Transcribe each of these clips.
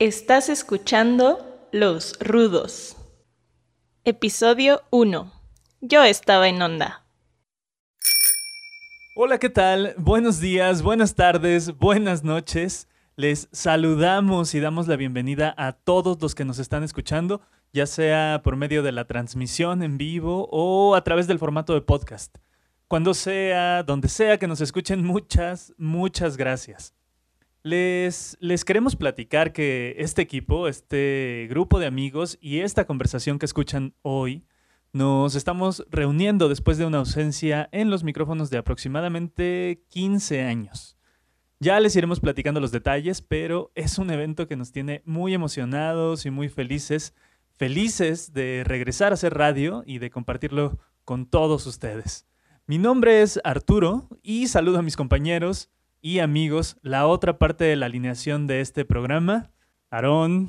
Estás escuchando Los Rudos. Episodio 1. Yo estaba en onda. Hola, ¿qué tal? Buenos días, buenas tardes, buenas noches. Les saludamos y damos la bienvenida a todos los que nos están escuchando, ya sea por medio de la transmisión en vivo o a través del formato de podcast. Cuando sea, donde sea que nos escuchen, muchas, muchas gracias. Les, queremos platicar que este equipo, este grupo de amigos y esta conversación que escuchan hoy, nos estamos reuniendo después de una ausencia en los micrófonos de aproximadamente 15 años. Ya les iremos platicando los detalles, pero es un evento que nos tiene muy emocionados y muy felices, felices de regresar a hacer radio y de compartirlo con todos ustedes. Mi nombre es Arturo y saludo a mis compañeros y amigos, la otra parte de la alineación de este programa, Aarón,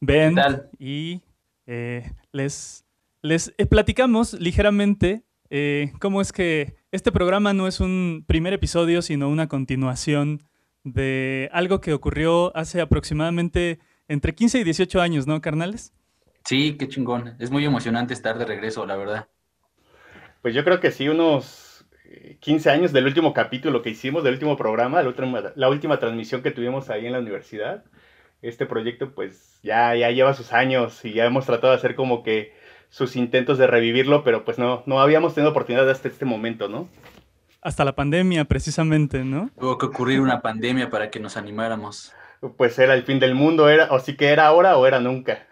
Ben y eh, les, les eh, platicamos ligeramente eh, cómo es que este programa no es un primer episodio, sino una continuación de algo que ocurrió hace aproximadamente entre 15 y 18 años, ¿no, carnales? Sí, qué chingón. Es muy emocionante estar de regreso, la verdad. Pues yo creo que sí, unos 15 años del último capítulo que hicimos, del último programa, la última, transmisión que tuvimos ahí en la universidad. Este proyecto pues ya, ya lleva sus años y ya hemos tratado de hacer como que sus intentos de revivirlo, pero pues no, no habíamos tenido oportunidad hasta este momento, ¿no? Hasta la pandemia, precisamente, ¿no? Tuvo que ocurrir una pandemia para que nos animáramos. Pues era el fin del mundo, era, o sí que era ahora o era nunca.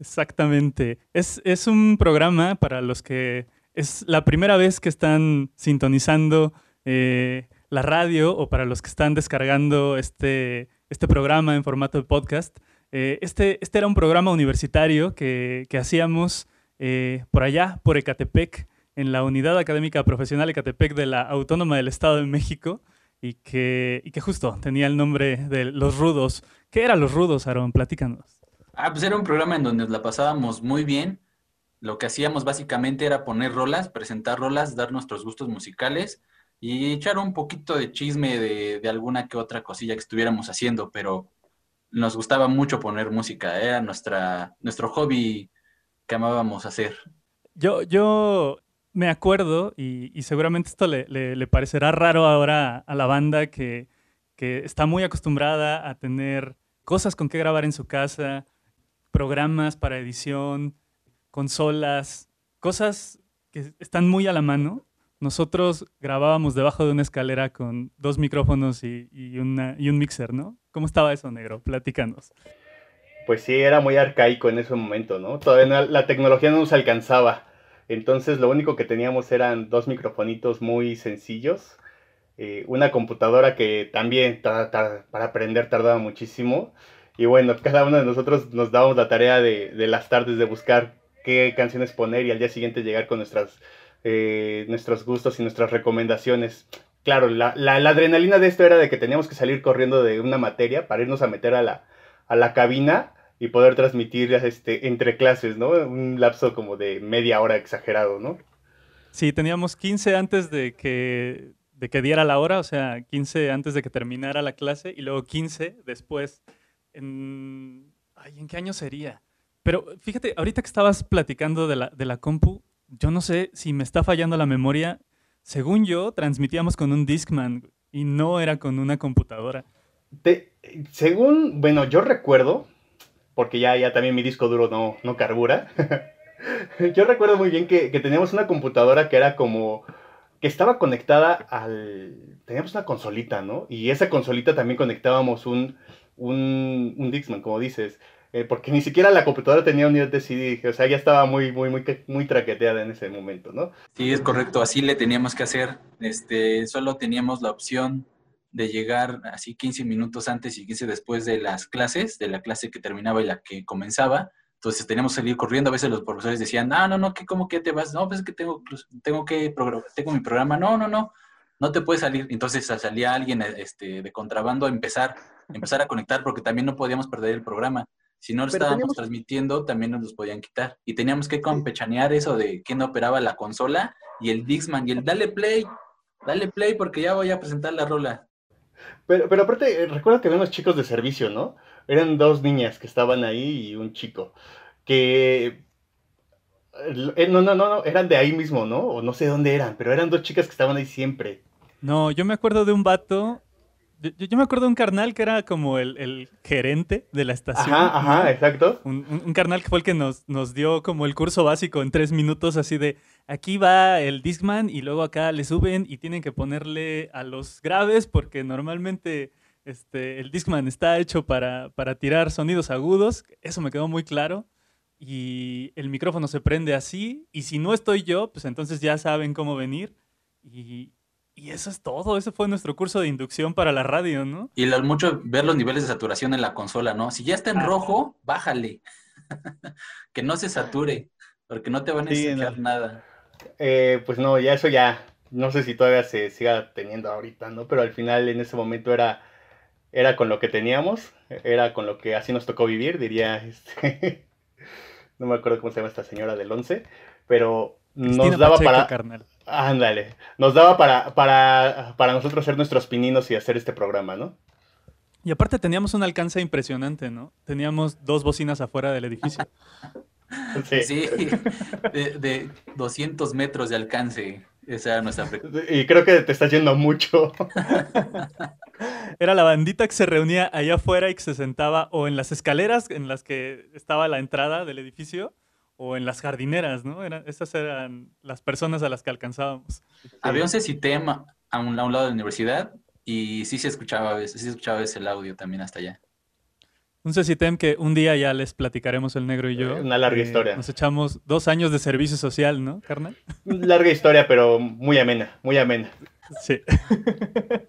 Exactamente. Es, es un programa para los que es la primera vez que están sintonizando eh, la radio o para los que están descargando este, este programa en formato de podcast. Eh, este, este era un programa universitario que, hacíamos eh, por allá, por Ecatepec, en la Unidad Académica Profesional Ecatepec de la Autónoma del Estado de México y que, y que justo tenía el nombre de Los Rudos. ¿Qué eran Los Rudos, Aaron? Platícanos. Ah, pues era un programa en donde la pasábamos muy bien lo que hacíamos básicamente era poner rolas, presentar rolas, dar nuestros gustos musicales y echar un poquito de chisme de, alguna que otra cosilla que estuviéramos haciendo, pero nos gustaba mucho poner música, era nuestra, nuestro hobby que amábamos hacer. Yo, yo me acuerdo, y, seguramente esto le, parecerá raro ahora a la banda que, que está muy acostumbrada a tener cosas con que grabar en su casa, programas para edición, consolas, cosas que están muy a la mano. Nosotros grabábamos debajo de una escalera con dos micrófonos y, un mixer, ¿no? ¿Cómo estaba eso, negro? Platícanos. Pues sí, era muy arcaico en ese momento, ¿no? Todavía la tecnología no nos alcanzaba. Entonces lo único que teníamos eran dos microfonitos muy sencillos, eh, una computadora que también para aprender tardaba muchísimo. Y bueno, cada uno de nosotros nos dábamos la tarea de las tardes de buscar qué canciones poner y al día siguiente llegar con nuestras, eh, nuestros gustos y nuestras recomendaciones. Claro, la, la, adrenalina de esto era de que teníamos que salir corriendo de una materia para irnos a meter a la, a la cabina y poder transmitir este, entre clases, ¿no? Un lapso como de media hora exagerado, ¿no? Sí, teníamos 15 antes de que, de que diera la hora, o sea, 15 antes de que terminara la clase y luego 15 después. En... Ay, ¿en qué año sería? Pero fíjate, ahorita que estabas platicando de la, de la compu, yo no sé si me está fallando la memoria. Según yo, transmitíamos con un Discman y no era con una computadora. según, bueno, yo recuerdo, porque ya, ya también mi disco duro no, no carbura. yo recuerdo muy bien que, que, teníamos una computadora que era como que estaba conectada al... Teníamos una consolita, ¿no? Y esa consolita también conectábamos un, un, un Dixman, como dices. Eh, porque ni siquiera la computadora tenía unidad de CD, o sea, ya estaba muy, muy, muy, muy traqueteada en ese momento, ¿no? Sí, es correcto, así le teníamos que hacer, este, solo teníamos la opción de llegar así 15 minutos antes y 15 después de las clases, de la clase que terminaba y la que comenzaba, entonces teníamos que salir corriendo, a veces los profesores decían, ah, no, no, ¿qué, ¿cómo que te vas? No, pues es que tengo, tengo que, tengo mi programa, no, no, no, no te puedes salir, entonces salía alguien este, de contrabando a empezar, empezar a conectar porque también no podíamos perder el programa. Si no lo estábamos transmitiendo, también nos los podían quitar. Y teníamos que campechanear eso de quién operaba la consola y el Dixman y el dale play, dale play porque ya voy a presentar la rola. Pero, pero aparte, recuerdo que había unos chicos de servicio, ¿no? Eran dos niñas que estaban ahí y un chico. Que. eh, No, no, no, no, eran de ahí mismo, ¿no? O no sé dónde eran, pero eran dos chicas que estaban ahí siempre. No, yo me acuerdo de un vato. Yo, yo me acuerdo de un carnal que era como el, el gerente de la estación. Ajá, ajá, exacto. Un, un- un carnal que fue el que nos, nos dio como el curso básico en tres minutos, así de aquí va el Discman y luego acá le suben y tienen que ponerle a los graves porque normalmente este, el Discman está hecho para, para tirar sonidos agudos. Eso me quedó muy claro. Y el micrófono se prende así. Y si no estoy yo, pues entonces ya saben cómo venir. Y, y eso es todo. Ese fue nuestro curso de inducción para la radio, ¿no? Y lo mucho ver los niveles de saturación en la consola, ¿no? Si ya está en Ah. rojo, bájale. que no se sature, porque no te van a Sí, no. nada. Eh, pues no, ya eso ya, no sé si todavía se siga teniendo ahorita, ¿no? Pero al final en ese momento era, era con lo que teníamos, era con lo que así nos tocó vivir, diría, este, no me acuerdo cómo se llama esta señora del 11, pero Cristina nos daba Pacheco, para, carnal. Ándale, nos daba para, para, para nosotros ser nuestros pininos y hacer este programa, ¿no? Y aparte teníamos un alcance impresionante, ¿no? Teníamos dos bocinas afuera del edificio. Sí. Sí, de, de 200 metros de alcance. Esa era nuestra frecuencia. Y creo que te estás yendo mucho. Era la bandita que se reunía allá afuera y que se sentaba o en las escaleras en las que estaba la entrada del edificio o en las jardineras, ¿no? Eran, esas eran las personas a las que alcanzábamos. Había un CECITEM a un, a un lado de la universidad y sí se escuchaba a veces, sí se escuchaba a veces el audio también hasta allá. Un CECITEM que un día ya les platicaremos el negro y yo. Una larga Eh, historia. Nos echamos dos años de servicio social, ¿no, carnal? Larga historia, pero muy amena, muy amena. Sí.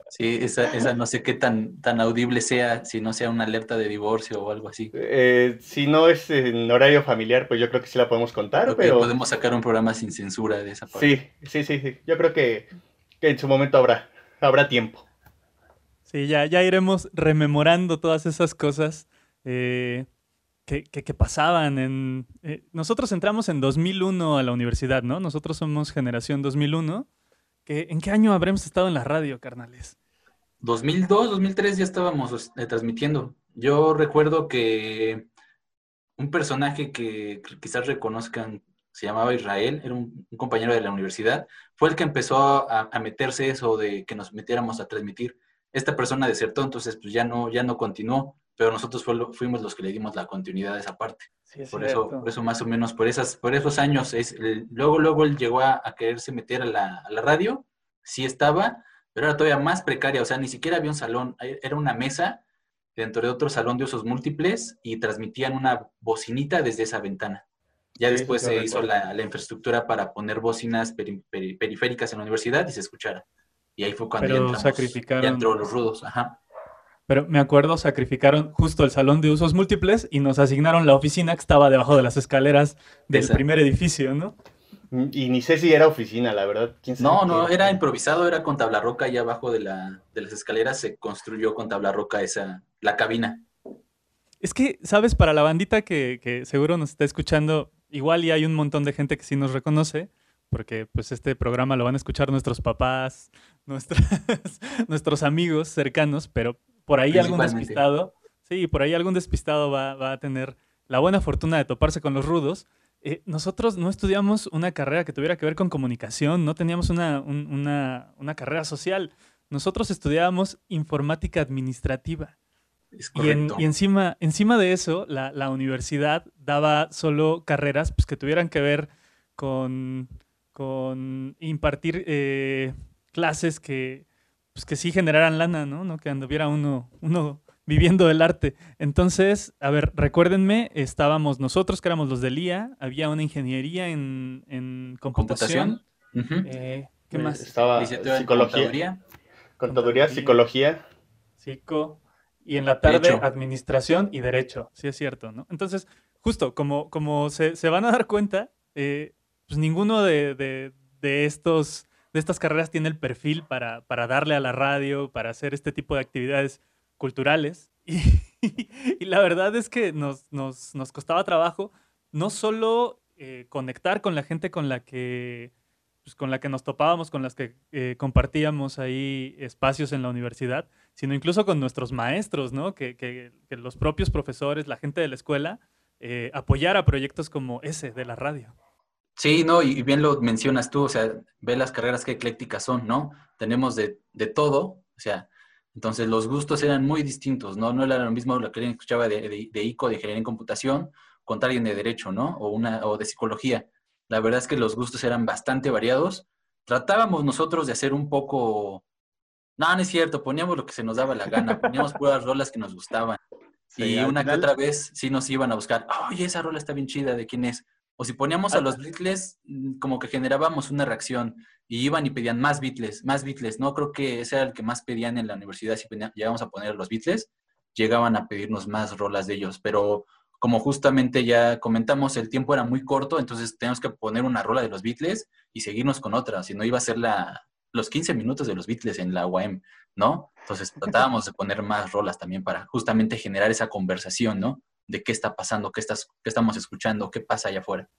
Sí, esa, esa no sé qué tan, tan audible sea, si no sea una alerta de divorcio o algo así. Eh, si no es en horario familiar, pues yo creo que sí la podemos contar, Creo que pero podemos sacar un programa sin censura de esa parte. sí, sí, sí, sí. Yo creo que, que en su momento habrá, habrá tiempo. Sí, ya, ya iremos rememorando todas esas cosas eh, que, que- que pasaban. En, eh, nosotros entramos en 2001 a la universidad, ¿no? Nosotros somos generación 2001. ¿En qué año habremos estado en la radio, carnales? 2002, 2003 ya estábamos eh, transmitiendo. Yo recuerdo que un personaje que quizás reconozcan se llamaba Israel, era un, compañero de la universidad, fue el que empezó a, a meterse eso de que nos metiéramos a transmitir. Esta persona desertó, entonces pues ya no, ya no continuó, pero nosotros fuimos los que le dimos la continuidad a esa parte. Sí, es Por eso, por eso más o menos, por esas, por esos años, es, el- luego, luego él llegó a, a quererse meter a la, a la radio, sí estaba, pero era todavía más precaria, o sea, ni siquiera había un salón, era una mesa dentro de otro salón de usos múltiples y transmitían una bocinita desde esa ventana. Ya Sí, después se hizo la, la infraestructura para poner bocinas peri- peri- periféricas en la universidad y se escuchara. Y ahí fue cuando Pero ya entramos, sacrificaron- ya entró los rudos, ajá. Pero me acuerdo, sacrificaron justo el salón de usos múltiples y nos asignaron la oficina que estaba debajo de las escaleras del Esa. primer edificio, ¿no? Y ni sé si era oficina, la verdad. ¿Quién sabe No, no, era improvisado, era con tabla roca y abajo de, la, de las escaleras se construyó con tabla roca esa, la cabina. Es que, ¿sabes? Para la bandita que, que seguro nos está escuchando, igual y hay un montón de gente que sí nos reconoce, porque pues este programa lo van a escuchar nuestros papás, nuestras, nuestros amigos cercanos, pero por ahí algún despistado, sí, por ahí algún despistado va, va a tener la buena fortuna de toparse con los rudos. Eh, nosotros no estudiamos una carrera que tuviera que ver con comunicación, no teníamos una, un- una, una carrera social. Nosotros estudiábamos informática administrativa. Es Y, en- correcto. y encima, encima de eso, la, la universidad daba solo carreras pues, que tuvieran que ver con, con impartir eh, clases que, pues, que sí generaran lana, ¿no? ¿no? Que anduviera uno, uno viviendo del arte. Entonces, a ver, recuérdenme, estábamos nosotros, que éramos los del IA, había una ingeniería en, en computación. Eh, ¿Qué Eh, más? Estaba psicología, contaduría. contaduría, Contaduría. psicología. Psico. Y en la tarde, Derecho. administración y derecho. Sí, es cierto, ¿no? Entonces, justo como, como se, se van a dar cuenta, eh, pues ninguno de, de- de estos, de estas carreras tiene el perfil para, para darle a la radio, para hacer este tipo de actividades culturales. Y, la verdad es que nos, nos, nos costaba trabajo no solo eh, conectar con la gente con la que pues, con la que nos topábamos, con las que eh, compartíamos ahí espacios en la universidad, sino incluso con nuestros maestros, ¿no? Que, que, los propios profesores, la gente de la escuela, eh, apoyara proyectos como ese de la radio. Sí, no, y bien lo mencionas tú, o sea, ve las carreras que eclécticas son, ¿no? Tenemos de, de todo, o sea, entonces los gustos eran muy distintos, ¿no? No era lo mismo lo que alguien escuchaba de, de, de ICO, de ingeniería en computación, contra alguien de derecho, ¿no? O, una, o de psicología. La verdad es que los gustos eran bastante variados. Tratábamos nosotros de hacer un poco... No, no es cierto, poníamos lo que se nos daba la gana, poníamos puras rolas que nos gustaban. y una que otra vez sí nos iban a buscar, oye, esa rola está bien chida, ¿de quién es? O si poníamos a los Beatles, mm, como que generábamos una reacción y iban y pedían más Beatles, más Beatles. No creo que ese era el que más pedían en la universidad. Si llegamos a poner los Beatles, llegaban a pedirnos más rolas de ellos. Pero como justamente ya comentamos, el tiempo era muy corto, entonces teníamos que poner una rola de los Beatles y seguirnos con otra, si no iba a ser la, los 15 minutos de los Beatles en la UAM, ¿no? Entonces tratábamos de poner más rolas también para justamente generar esa conversación, ¿no? De qué está pasando, qué, estás, qué estamos escuchando, qué pasa allá afuera.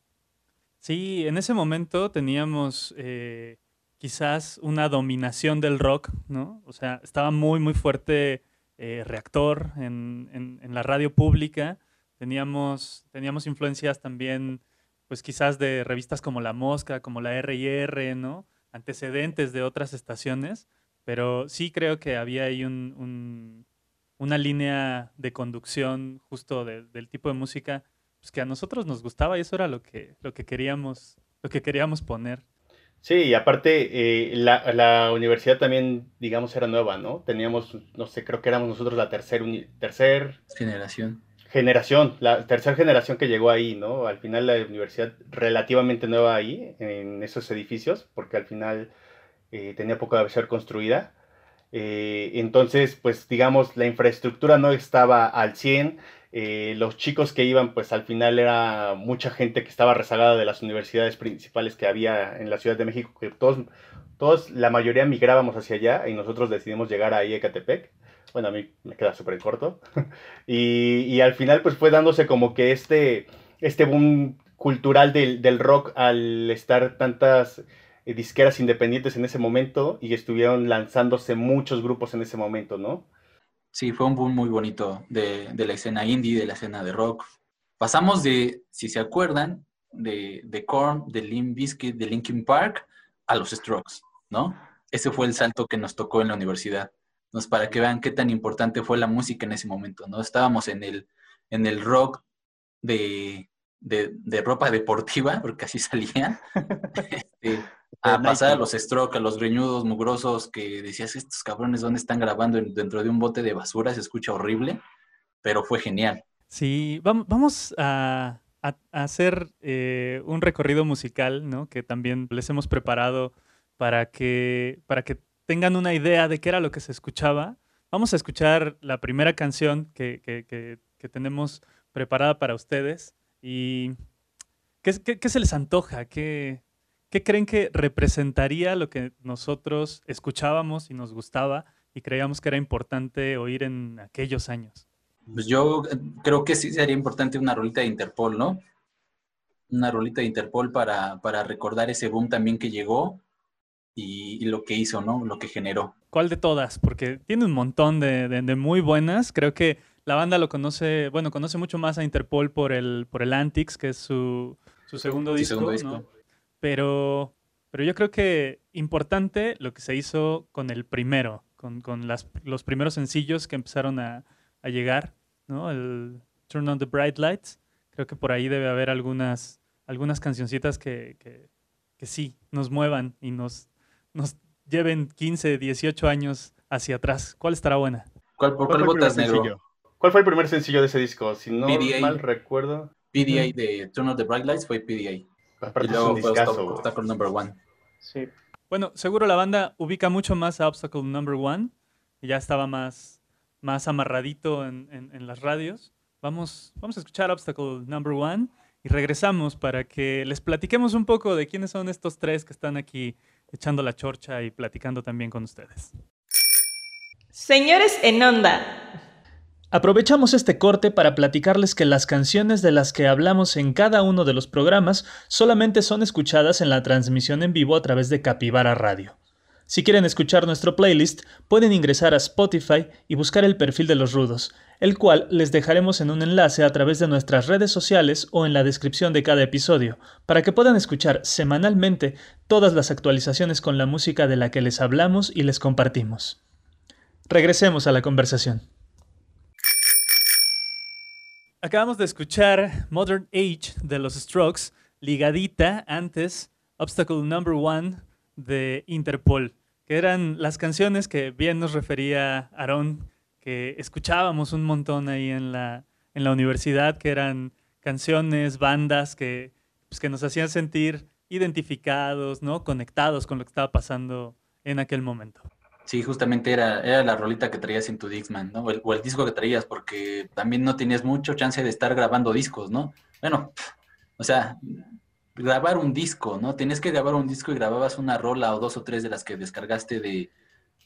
Sí, en ese momento teníamos eh, quizás una dominación del rock, ¿no? O sea, estaba muy, muy fuerte eh, Reactor en, en la radio pública Teníamos, teníamos influencias también, pues quizás de revistas como La Mosca, como la R&R, ¿no? Antecedentes de otras estaciones, pero sí creo que había ahí un, una línea de conducción justo del tipo de música pues, que a nosotros nos gustaba y eso era lo que, lo que, queríamos, lo que queríamos poner. Sí, y aparte eh, la, la, universidad también, digamos, era nueva, ¿no? Teníamos, no sé, creo que éramos nosotros la tercera tercer generación generación, la tercera generación que llegó ahí, ¿no? Al final la universidad relativamente nueva ahí, en esos edificios, porque al final eh, tenía poco de ser construida. Eh, entonces, pues digamos, la infraestructura no estaba al 100. Eh, los chicos que iban, pues al final era mucha gente que estaba rezagada de las universidades principales que había en la Ciudad de México, que todos, todos la mayoría migrábamos hacia allá y nosotros decidimos llegar ahí a Ecatepec. Bueno, a mí me queda súper corto. y, al final pues fue dándose como que este, este boom cultural del, rock al estar tantas disqueras independientes en ese momento y estuvieron lanzándose muchos grupos en ese momento, ¿no? Sí, fue un boom muy bonito de, la escena indie, de la escena de rock. Pasamos de, si se acuerdan, de, de Korn, de Limp Bizkit, de Linkin Park, a los Strokes, ¿no? Ese fue el salto que nos tocó en la universidad para que vean qué tan importante fue la música en ese momento, ¿no? Estábamos en el, en el rock de, ropa deportiva, porque así salía, este, a pasar a los stroke, a los greñudos mugrosos, que decías, estos cabrones, ¿dónde están grabando? Dentro de un bote de basura, se escucha horrible, pero fue genial. Sí, vamos a, hacer eh, un recorrido musical, ¿no? Que también les hemos preparado para que, para que tengan una idea de qué era lo que se escuchaba, vamos a escuchar la primera canción que, tenemos preparada para ustedes. ¿Y qué, se les antoja? ¿Qué, ¿Qué creen que representaría lo que nosotros escuchábamos y nos gustaba y creíamos que era importante oír en aquellos años? Pues yo eh, creo que sí sería importante una rolita de Interpol, ¿no? Una rolita de Interpol para, para recordar ese boom también que llegó y, lo que hizo, ¿no? Lo que generó. ¿Cuál de todas? Porque tiene un montón de, muy buenas. Creo que la banda lo conoce, bueno, conoce mucho más a Interpol por el, por el Antics, que es su, segundo disco. ¿no? Pero, pero yo creo que importante lo que se hizo con el primero, con, las, los primeros sencillos que empezaron a, llegar, ¿no? El Turn on the Bright Lights. Creo que por ahí debe haber algunas, algunas cancioncitas que, que, que sí nos muevan y nos nos lleven 15, 18 años hacia atrás. ¿Cuál estará buena? ¿Cuál, por cuál, votas, negro? ¿Cuál fue el primer sencillo de ese disco? Si no mal recuerdo. PDA de Turn of the Bright Lights fue PDA. Aparte y luego fue Obstacle, Number One. Sí. Bueno, seguro la banda ubica mucho más a Obstacle Number One. Y ya estaba más, más amarradito en, en, las radios. Vamos, vamos a escuchar Obstacle Number One y regresamos para que les platiquemos un poco de quiénes son estos tres que están aquí echando la chorcha y platicando también con ustedes. Señores en onda, Aprovechamos este corte para platicarles que las canciones de las que hablamos en cada uno de los programas solamente son escuchadas en la transmisión en vivo a través de Capivara Radio. Si quieren escuchar nuestro playlist, pueden ingresar a Spotify y buscar el perfil de los rudos, el cual les dejaremos en un enlace a través de nuestras redes sociales o en la descripción de cada episodio, para que puedan escuchar semanalmente todas las actualizaciones con la música de la que les hablamos y les compartimos. Regresemos a la conversación. Acabamos de escuchar Modern Age de los Strokes, ligadita antes Obstacle Number One de Interpol, que eran las canciones que bien nos refería Aarón, que escuchábamos un montón ahí en la, en la universidad, que eran canciones, bandas que, pues, que nos hacían sentir identificados, ¿no? conectados con lo que estaba pasando en aquel momento. Sí, justamente era, era la rolita que traías en tu Dixman, ¿no? O el, o el, disco que traías, porque también no tenías mucho chance de estar grabando discos, ¿no? Bueno, o sea, grabar un disco, ¿no? Tenías que grabar un disco y grababas una rola o dos o tres de las que descargaste de,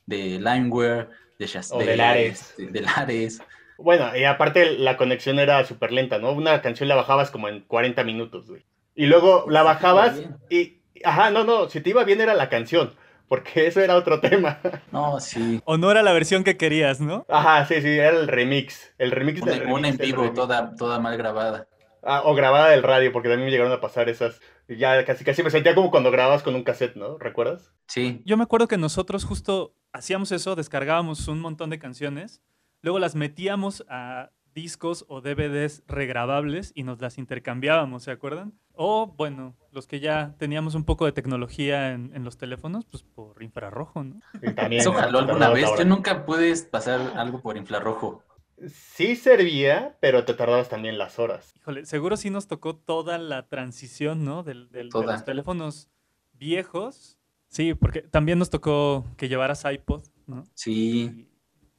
de Limeware, de, Shaz o de, Lares. De, de Lares. Bueno, y aparte la conexión era súper lenta, ¿no? Una canción la bajabas como en 40 minutos, güey. Y luego la bajabas y... Ajá, no, no, si te iba bien era la canción porque eso era otro tema. No, sí. O no era la versión que querías, ¿no? Ajá, sí, sí, era el remix. El remix una, del remix, Una en vivo, toda, toda mal grabada. Ah, o grabada del radio, porque también me llegaron a pasar esas. Ya casi casi me sentía como cuando grababas con un cassette, ¿no? ¿Recuerdas? Sí. Yo me acuerdo que nosotros justo hacíamos eso, descargábamos un montón de canciones, luego las metíamos a discos o DVDs regrabables y nos las intercambiábamos, ¿se acuerdan? O, bueno, los que ya teníamos un poco de tecnología en, en los teléfonos, pues por infrarrojo, ¿no? También, Eso jaló alguna vez. Yo nunca pude pasar algo por infrarrojo. Sí servía, pero te tardabas también las horas. Híjole, seguro sí nos tocó toda la transición, ¿no? Del, del, de los teléfonos viejos. Sí, porque también nos tocó que llevaras iPod, ¿no? Sí. Y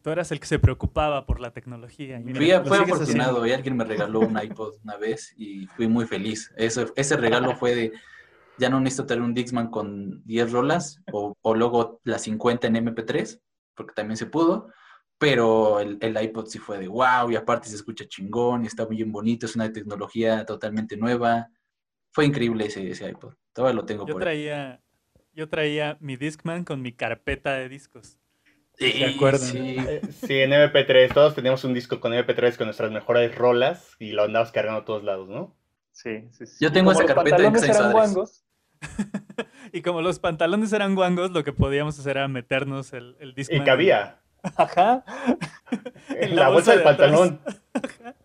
tú eras el que se preocupaba por la tecnología. Y mira, fui, fue afortunado y alguien me regaló un iPod una vez y fui muy feliz. Eso, ese regalo fue de, ya no necesito tener un Dixman con 10 rolas o, o luego las 50 en MP3, porque también se pudo, pero el, el, iPod sí fue de wow y aparte se escucha chingón y está bien bonito, es una tecnología totalmente nueva. Fue increíble ese, ese iPod. Todavía lo tengo yo por traía, Yo traía mi Discman con mi carpeta de discos. Sí, ¿Se acuerdan? Sí. sí, en MP3. Todos teníamos un disco con MP3 con nuestras mejores rolas y lo andabas cargando a todos lados, ¿no? Sí, sí, sí. Yo tengo esa carpeta en eran guangos. y como los pantalones eran guangos, lo que podíamos hacer era meternos el, el Discman. Y cabía. Ajá. en la, la bolsa, bolsa del de pantalón. Ajá.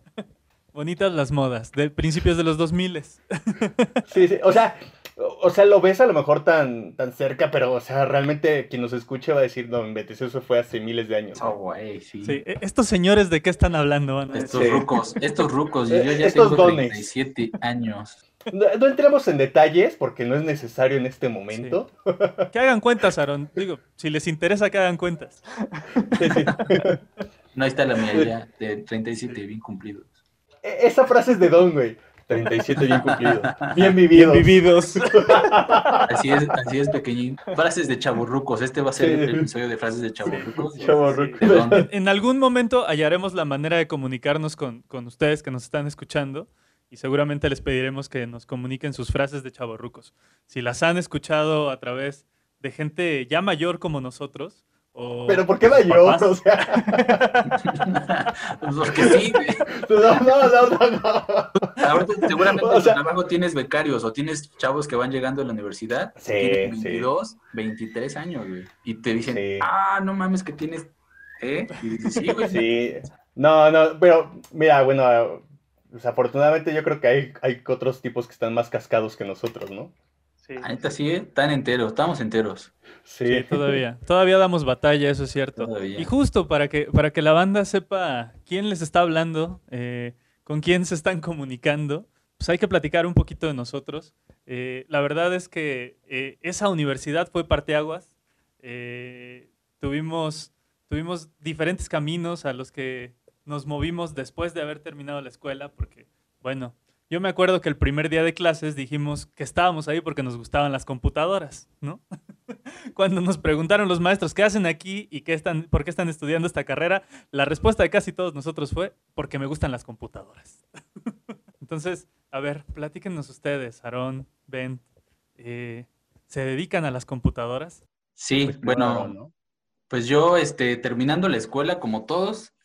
Bonitas las modas, de principios de los 2000. sí, sí, o sea, o sea, lo ves a lo mejor tan, tan cerca, pero, o sea, realmente quien nos escuche va a decir, no, inventes, eso fue hace miles de años. Oh, güey, sí. sí. Estos señores, ¿de qué están hablando? Ana? Estos sí. rucos, estos rucos, yo ya estos tengo dones. 37 años. No, no, entremos en detalles porque no es necesario en este momento. Sí. Que hagan cuentas, Aaron. Digo, si les interesa que hagan cuentas. Sí, sí. No, ahí está la mía ya, de 37 bien cumplidos. E, Esa frase es de Don, güey. 37 bien cumplidos. Bien vividos. Bien vividos. Así es, así es, pequeñín. Frases de chaburrucos. Este va a ser el episodio de frases de chaburrucos. Chaburrucos. En, en, algún momento hallaremos la manera de comunicarnos con, con ustedes que nos están escuchando y seguramente les pediremos que nos comuniquen sus frases de chaburrucos. Si las han escuchado a través de gente ya mayor como nosotros, o Pero ¿por qué mayor? O sea... Porque sí. No, no, no, no. no. Ahorita seguramente o sea... en trabajo tienes becarios o tienes chavos que van llegando a la universidad. Sí, tienen 22, sí. 23 años, güey. Y te dicen, Sí. ah, no mames que tienes... ¿Eh? Y dices, sí, güey. Sí. No, no, pero mira, bueno, desafortunadamente yo creo que hay, hay otros tipos que están más cascados que nosotros, ¿no? Sí. Ahorita sí, ¿eh? están enteros, estamos enteros. Sí. Sí, todavía. Todavía damos batalla, eso es cierto. Todavía. Y justo para que, para que la banda sepa quién les está hablando, eh, con quién se están comunicando, pues hay que platicar un poquito de nosotros. Eh, la verdad es que eh, esa universidad fue parteaguas. Eh, tuvimos, tuvimos diferentes caminos a los que nos movimos después de haber terminado la escuela, porque, bueno, yo me acuerdo que el primer día de clases dijimos que estábamos ahí porque nos gustaban las computadoras, ¿no? Cuando nos preguntaron los maestros qué hacen aquí y qué están, por qué están estudiando esta carrera, la respuesta de casi todos nosotros fue porque me gustan las computadoras. Entonces, a ver, platíquenos ustedes, Aarón, Ben, eh, ¿se dedican a las computadoras? Sí, Pues bueno, claro, ¿no? pues yo, este, terminando la escuela, como todos,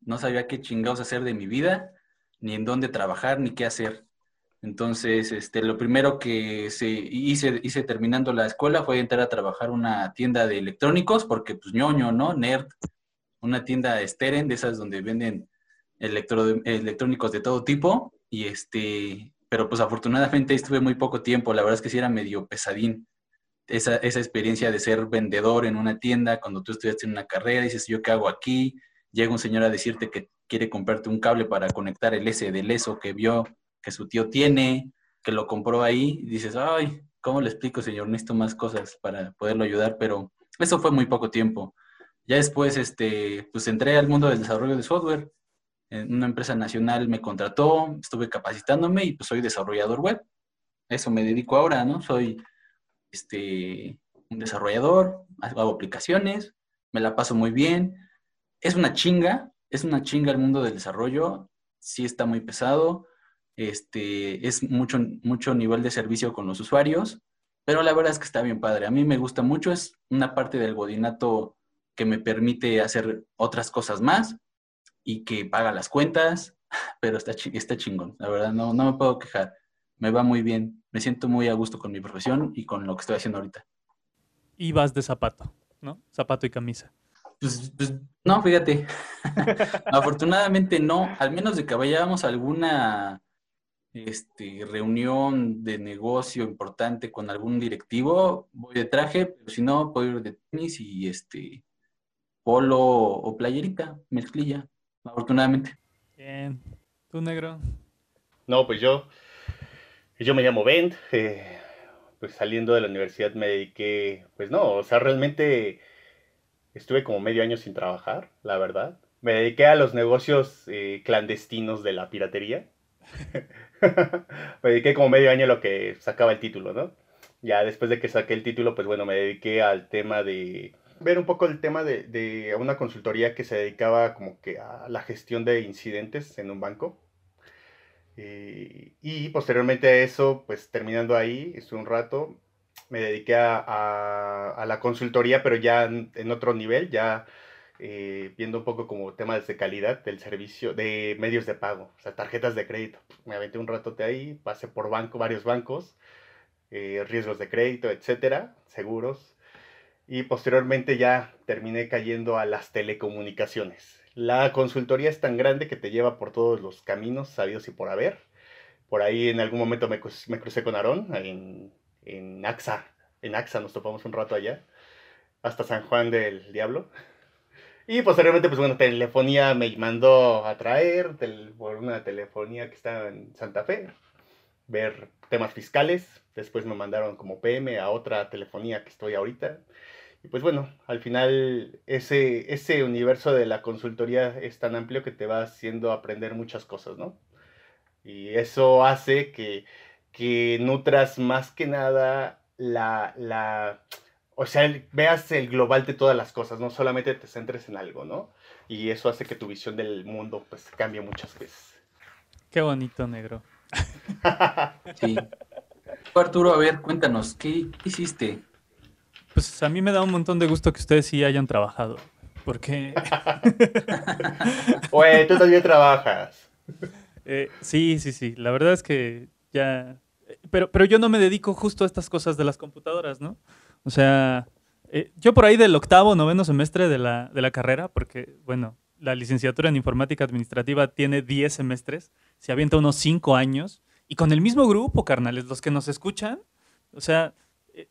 no sabía qué chingados hacer de mi vida, ni en dónde trabajar, ni qué hacer. Entonces, este, lo primero que se hice, hice terminando la escuela fue entrar a trabajar una tienda de electrónicos, porque pues ñoño, ¿no? Nerd, una tienda Steren, de esas donde venden electro- electrónicos de todo tipo, y este, pero pues afortunadamente estuve muy poco tiempo, la verdad es que sí era medio pesadín esa, esa experiencia de ser vendedor en una tienda, cuando tú estudiaste en una carrera, dices, ¿yo qué hago aquí? Llega un señor a decirte que quiere comprarte un cable para conectar el S del ESO que vio que su tío tiene, que lo compró ahí, y dices, ay, ¿cómo le explico, señor? Necesito más cosas para poderlo ayudar, pero eso fue muy poco tiempo. Ya después, este, pues entré al mundo del desarrollo de software. En una empresa nacional me contrató, estuve capacitándome y pues soy desarrollador web. Eso me dedico ahora, ¿no? Soy este, un desarrollador, hago aplicaciones, me la paso muy bien. Es una chinga, es una chinga el mundo del desarrollo, sí está muy pesado, este, es mucho, mucho nivel de servicio con los usuarios, pero la verdad es que está bien padre. A mí me gusta mucho, es una parte del godinato que me permite hacer otras cosas más y que paga las cuentas, pero está, está chingón, la verdad, no, no me puedo quejar. Me va muy bien, me siento muy a gusto con mi profesión y con lo que estoy haciendo ahorita. Y vas de zapato, ¿no? Zapato y camisa. Pues, pues, no, fíjate. Afortunadamente no, al menos de que vayamos a alguna este, reunión de negocio importante con algún directivo, voy de traje, pero si no, puedo ir de tenis y este polo o playerita, mezclilla, afortunadamente. Bien. ¿Tú, negro? No, pues yo, yo me llamo Ben, eh, pues saliendo de la universidad me dediqué, pues no, o sea, realmente estuve como medio año sin trabajar, la verdad. Me dediqué a los negocios eh, clandestinos de la piratería. me dediqué como medio año a lo que sacaba el título, ¿no? Ya después de que saqué el título, pues bueno, me dediqué al tema de ver un poco el tema de, de una consultoría que se dedicaba como que a la gestión de incidentes en un banco. Eh, y posteriormente a eso, pues terminando ahí, estuve un rato, me dediqué a, a- a la consultoría, pero ya en, en otro nivel, ya eh, viendo un poco como temas de calidad del servicio, de medios de pago, o sea, tarjetas de crédito. Me aventé un ratote ahí, pasé por banco, varios bancos, eh, riesgos de crédito, etcétera, seguros. Y posteriormente ya terminé cayendo a las telecomunicaciones. La consultoría es tan grande que te lleva por todos los caminos sabidos y por haber. Por ahí en algún momento me, me crucé con Aarón en, en AXA. En AXA nos topamos un rato allá. Hasta San Juan del Diablo. Y posteriormente, pues bueno, telefonía me mandó a traer tel- por una telefonía que estaba en Santa Fe. Ver temas fiscales. Después me mandaron como PM a otra telefonía que estoy ahorita. Y pues bueno, al final ese, ese universo de la consultoría es tan amplio que te va haciendo aprender muchas cosas, ¿no? Y eso hace que, que nutras más que nada la, la, o sea, veas el global de todas las cosas, no solamente te centres en algo, ¿no? Y eso hace que tu visión del mundo pues cambie muchas veces. Qué bonito, negro. Sí. Arturo, a ver, cuéntanos, ¿qué hiciste? Pues a mí me da un montón de gusto que ustedes sí hayan trabajado. Porque Oye, tú también trabajas. eh, sí, sí, sí. La verdad es que Pero, pero yo no me dedico justo a estas cosas de las computadoras, ¿no? O sea, eh, yo por ahí del octavo, noveno semestre de la, de la carrera, porque, bueno, la licenciatura en informática administrativa tiene 10 semestres, se avienta unos 5 años, y con el mismo grupo, carnales, los que nos escuchan, o sea, eh,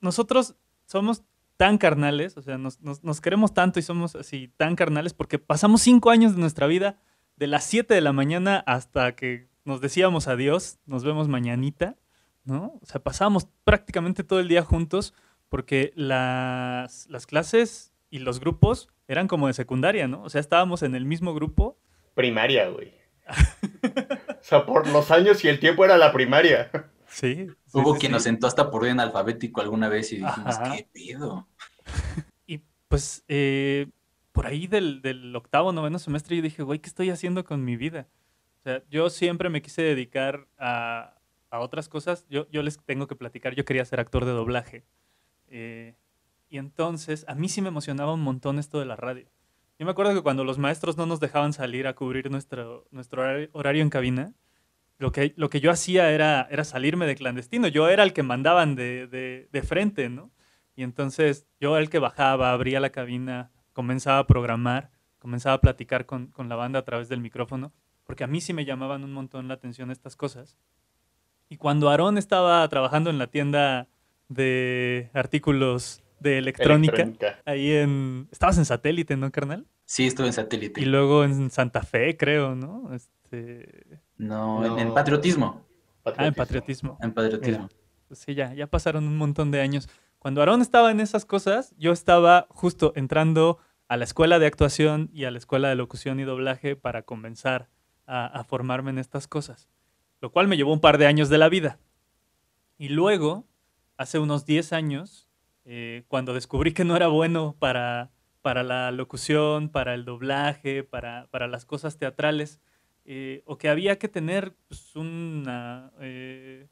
nosotros somos tan carnales, o sea, nos, nos- nos queremos tanto y somos así tan carnales porque pasamos 5 años de nuestra vida de las 7 de la mañana hasta que nos decíamos adiós, nos vemos mañanita, ¿no? O sea, pasábamos prácticamente todo el día juntos porque las, las clases y los grupos eran como de secundaria, ¿no? O sea, estábamos en el mismo grupo. Primaria, güey. O sea, por los años y el tiempo era la primaria. Sí. Hubo sí, quien sí. nos sentó hasta por orden alfabético alguna vez y dijimos, Ajá. ¿qué pedo? Y pues eh, por ahí del, del octavo, noveno semestre yo dije, güey, ¿qué estoy haciendo con mi vida? Sea, yo siempre me quise dedicar a, a otras cosas. Yo, yo les tengo que platicar, yo quería ser actor de doblaje. Eh, y entonces a mí sí me emocionaba un montón esto de la radio. Yo me acuerdo que cuando los maestros no nos dejaban salir a cubrir nuestro, nuestro horario, en cabina, lo que, lo que yo hacía era, era salirme de clandestino. Yo era el que mandaban de, de, de frente, ¿no? Y entonces yo era el que bajaba, abría la cabina, comenzaba a programar, comenzaba a platicar con, con la banda a través del micrófono, porque a mí sí me llamaban un montón la atención estas cosas. Y cuando Aarón estaba trabajando en la tienda de artículos de electrónica, Electrónica. ahí en... Estabas en satélite, ¿no, carnal? Sí, estuve en satélite. Y luego en Santa Fe, creo, ¿no? Este... No, en, en No. patriotismo. Ah, en patriotismo. En patriotismo. Pues sí, ya, ya pasaron un montón de años. Cuando Aarón estaba en esas cosas, yo estaba justo entrando a la escuela de actuación y a la escuela de locución y doblaje para comenzar a, formarme en estas cosas, lo cual me llevó un par de años de la vida. Y luego, hace unos 10 años, eh, cuando descubrí que no era bueno para, para la locución, para el doblaje, para, para las cosas teatrales, eh, o que había que tener pues, una, eh,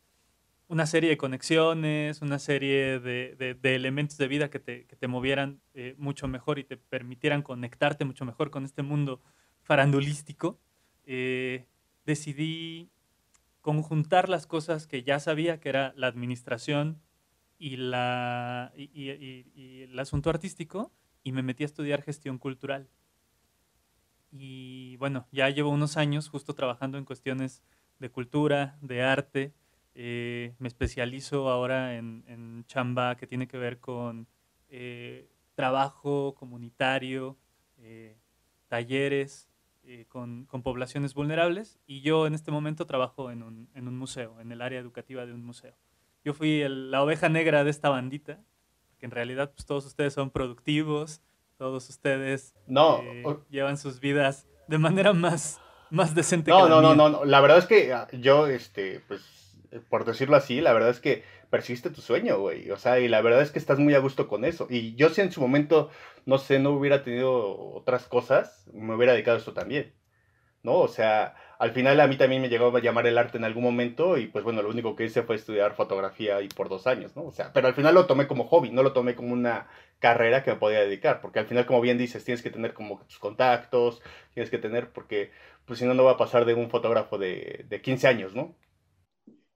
una serie de conexiones, una serie de, de- de elementos de vida que te, que te movieran mucho mejor y te permitieran conectarte mucho mejor con este mundo farandulístico, eh, decidí conjuntar las cosas que ya sabía, que era la administración y, la, y, el asunto artístico, y me metí a estudiar gestión cultural. Y bueno, ya llevo unos años justo trabajando en cuestiones de cultura, de arte. eh, me especializo ahora en, chamba que tiene que ver con eh, trabajo comunitario, talleres eh, con, con poblaciones vulnerables. Y yo en este momento trabajo en un, en un museo, en el área educativa de un museo. Yo fui el- la oveja negra de esta bandita, porque en realidad pues, todos ustedes son productivos, todos ustedes No, eh, o- llevan sus vidas de manera más, más decente No, que la no, no, mía. no, no. La verdad es que ah, yo, este, pues, por decirlo así, la verdad es que persiste tu sueño, güey. O sea, y la verdad es que estás muy a gusto con eso. Y yo si en su momento, no sé, no hubiera tenido otras cosas, me hubiera dedicado a esto también. ¿No? O sea, al final a mí también me llegó a llamar el arte en algún momento y pues bueno, lo único que hice fue estudiar fotografía y por dos años, ¿no? O sea, pero al final lo tomé como hobby, no lo tomé como una carrera que me podía dedicar, porque al final, como bien dices, tienes que tener como tus contactos, tienes que tener, porque pues si no, no va a pasar de un fotógrafo de, de 15 años, ¿no?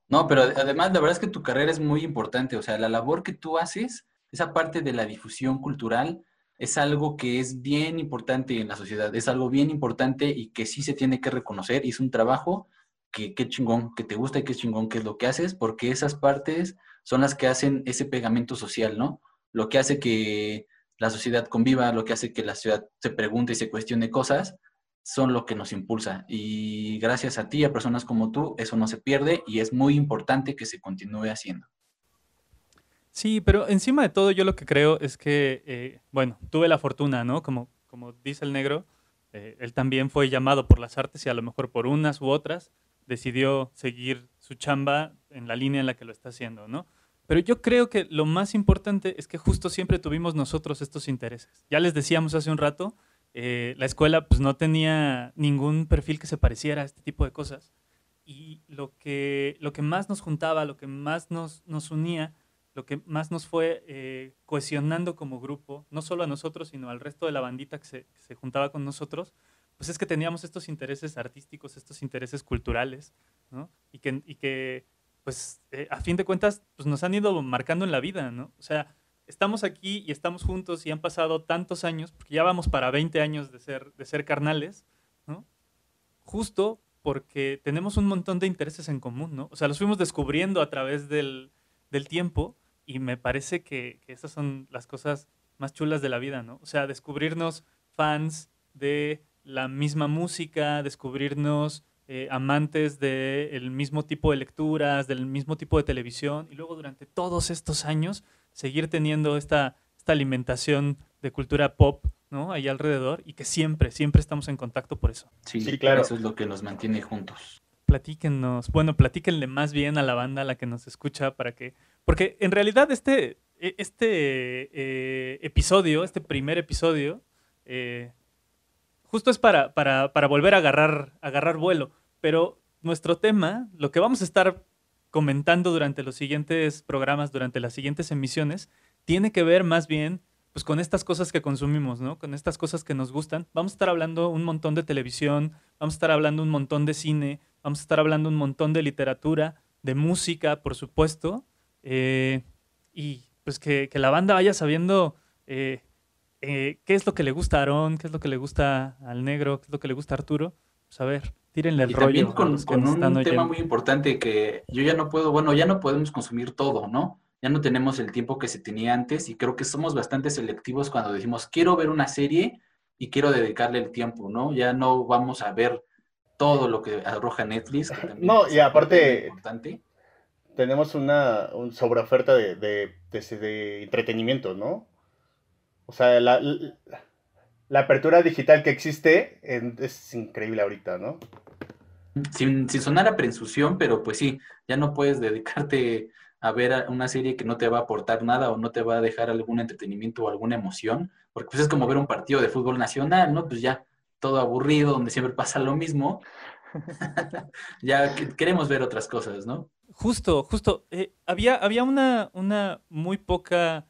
No, pero además la verdad es que tu carrera es muy importante, o sea, la labor que tú haces, esa parte de la difusión cultural, es algo que es bien importante en la sociedad, es algo bien importante y que sí se tiene que reconocer y es un trabajo que qué chingón, que te gusta y qué chingón que es lo que haces, porque esas partes son las que hacen ese pegamento social, ¿no? Lo que hace que la sociedad conviva, lo que hace que la ciudad se pregunte y se cuestione cosas, son lo que nos impulsa. Y gracias a ti, a personas como tú, eso no se pierde y es muy importante que se continúe haciendo. Sí, pero encima de todo yo lo que creo es que, eh, bueno, tuve la fortuna, ¿no? Como, como dice el negro, eh, él también fue llamado por las artes y a lo mejor por unas u otras decidió seguir su chamba en la línea en la que lo está haciendo, ¿no? Pero yo creo que lo más importante es que justo siempre tuvimos nosotros estos intereses. Ya les decíamos hace un rato, eh, la escuela pues no tenía ningún perfil que se pareciera a este tipo de cosas. Y lo que, lo que más nos juntaba, lo que más nos, nos unía, lo que más nos fue eh, cohesionando como grupo, no solo a nosotros, sino al resto de la bandita que se, se juntaba con nosotros, pues es que teníamos estos intereses artísticos, estos intereses culturales, ¿no? Y que, y que pues, eh, a fin de cuentas, pues nos han ido marcando en la vida, ¿no? O sea, estamos aquí y estamos juntos y han pasado tantos años, porque ya vamos para 20 años de ser, de ser carnales, ¿no? Justo porque tenemos un montón de intereses en común, ¿no? O sea, los fuimos descubriendo a través del, del tiempo y me parece que, que esas son las cosas más chulas de la vida, ¿no? O sea, descubrirnos fans de la misma música, descubrirnos eh, amantes del mismo tipo de lecturas, del mismo tipo de televisión, y luego durante todos estos años seguir teniendo esta, esta alimentación de cultura pop, ¿no? Ahí alrededor, y que siempre, siempre estamos en contacto por eso. Sí, Sí, claro. Eso es lo que nos mantiene juntos. platíquenos. Bueno, platíquenle más bien a la banda a la que nos escucha para que. Porque en realidad este, e, este eh, episodio, este primer episodio, eh, justo es para, para, para, volver a agarrar, agarrar vuelo. Pero nuestro tema, lo que vamos a estar comentando durante los siguientes programas, durante las siguientes emisiones, tiene que ver más bien pues con estas cosas que consumimos, ¿no? Con estas cosas que nos gustan. Vamos a estar hablando un montón de televisión, vamos a estar hablando un montón de cine, vamos a estar hablando un montón de literatura, de música, por supuesto. Eh, y pues que, la banda vaya sabiendo eh, eh, qué es lo que le gusta a Aarón, qué es lo que le gusta al negro, qué es lo que le gusta a Arturo. Pues a ver, tírenle el y rollo. También con, un tema muy importante que yo ya no puedo, bueno, ya no podemos consumir todo, ¿no? Ya no tenemos el tiempo que se tenía antes y creo que somos bastante selectivos cuando decimos quiero ver una serie y quiero dedicarle el tiempo, ¿no? Ya no vamos a ver todo lo que arroja Netflix. no, y aparte, importante tenemos una un sobreoferta de, de, de, entretenimiento, ¿no? O sea, la, la, apertura digital que existe es increíble ahorita, ¿no? Sin, sin sonar a presunción, pero pues sí, ya no puedes dedicarte a ver una serie que no te va a aportar nada o no te va a dejar algún entretenimiento o alguna emoción, porque pues es como ver un partido de fútbol nacional, ¿no? Pues ya todo aburrido, donde siempre pasa lo mismo. ya queremos ver otras cosas, ¿no? Justo, justo. Eh, había había una, una muy poca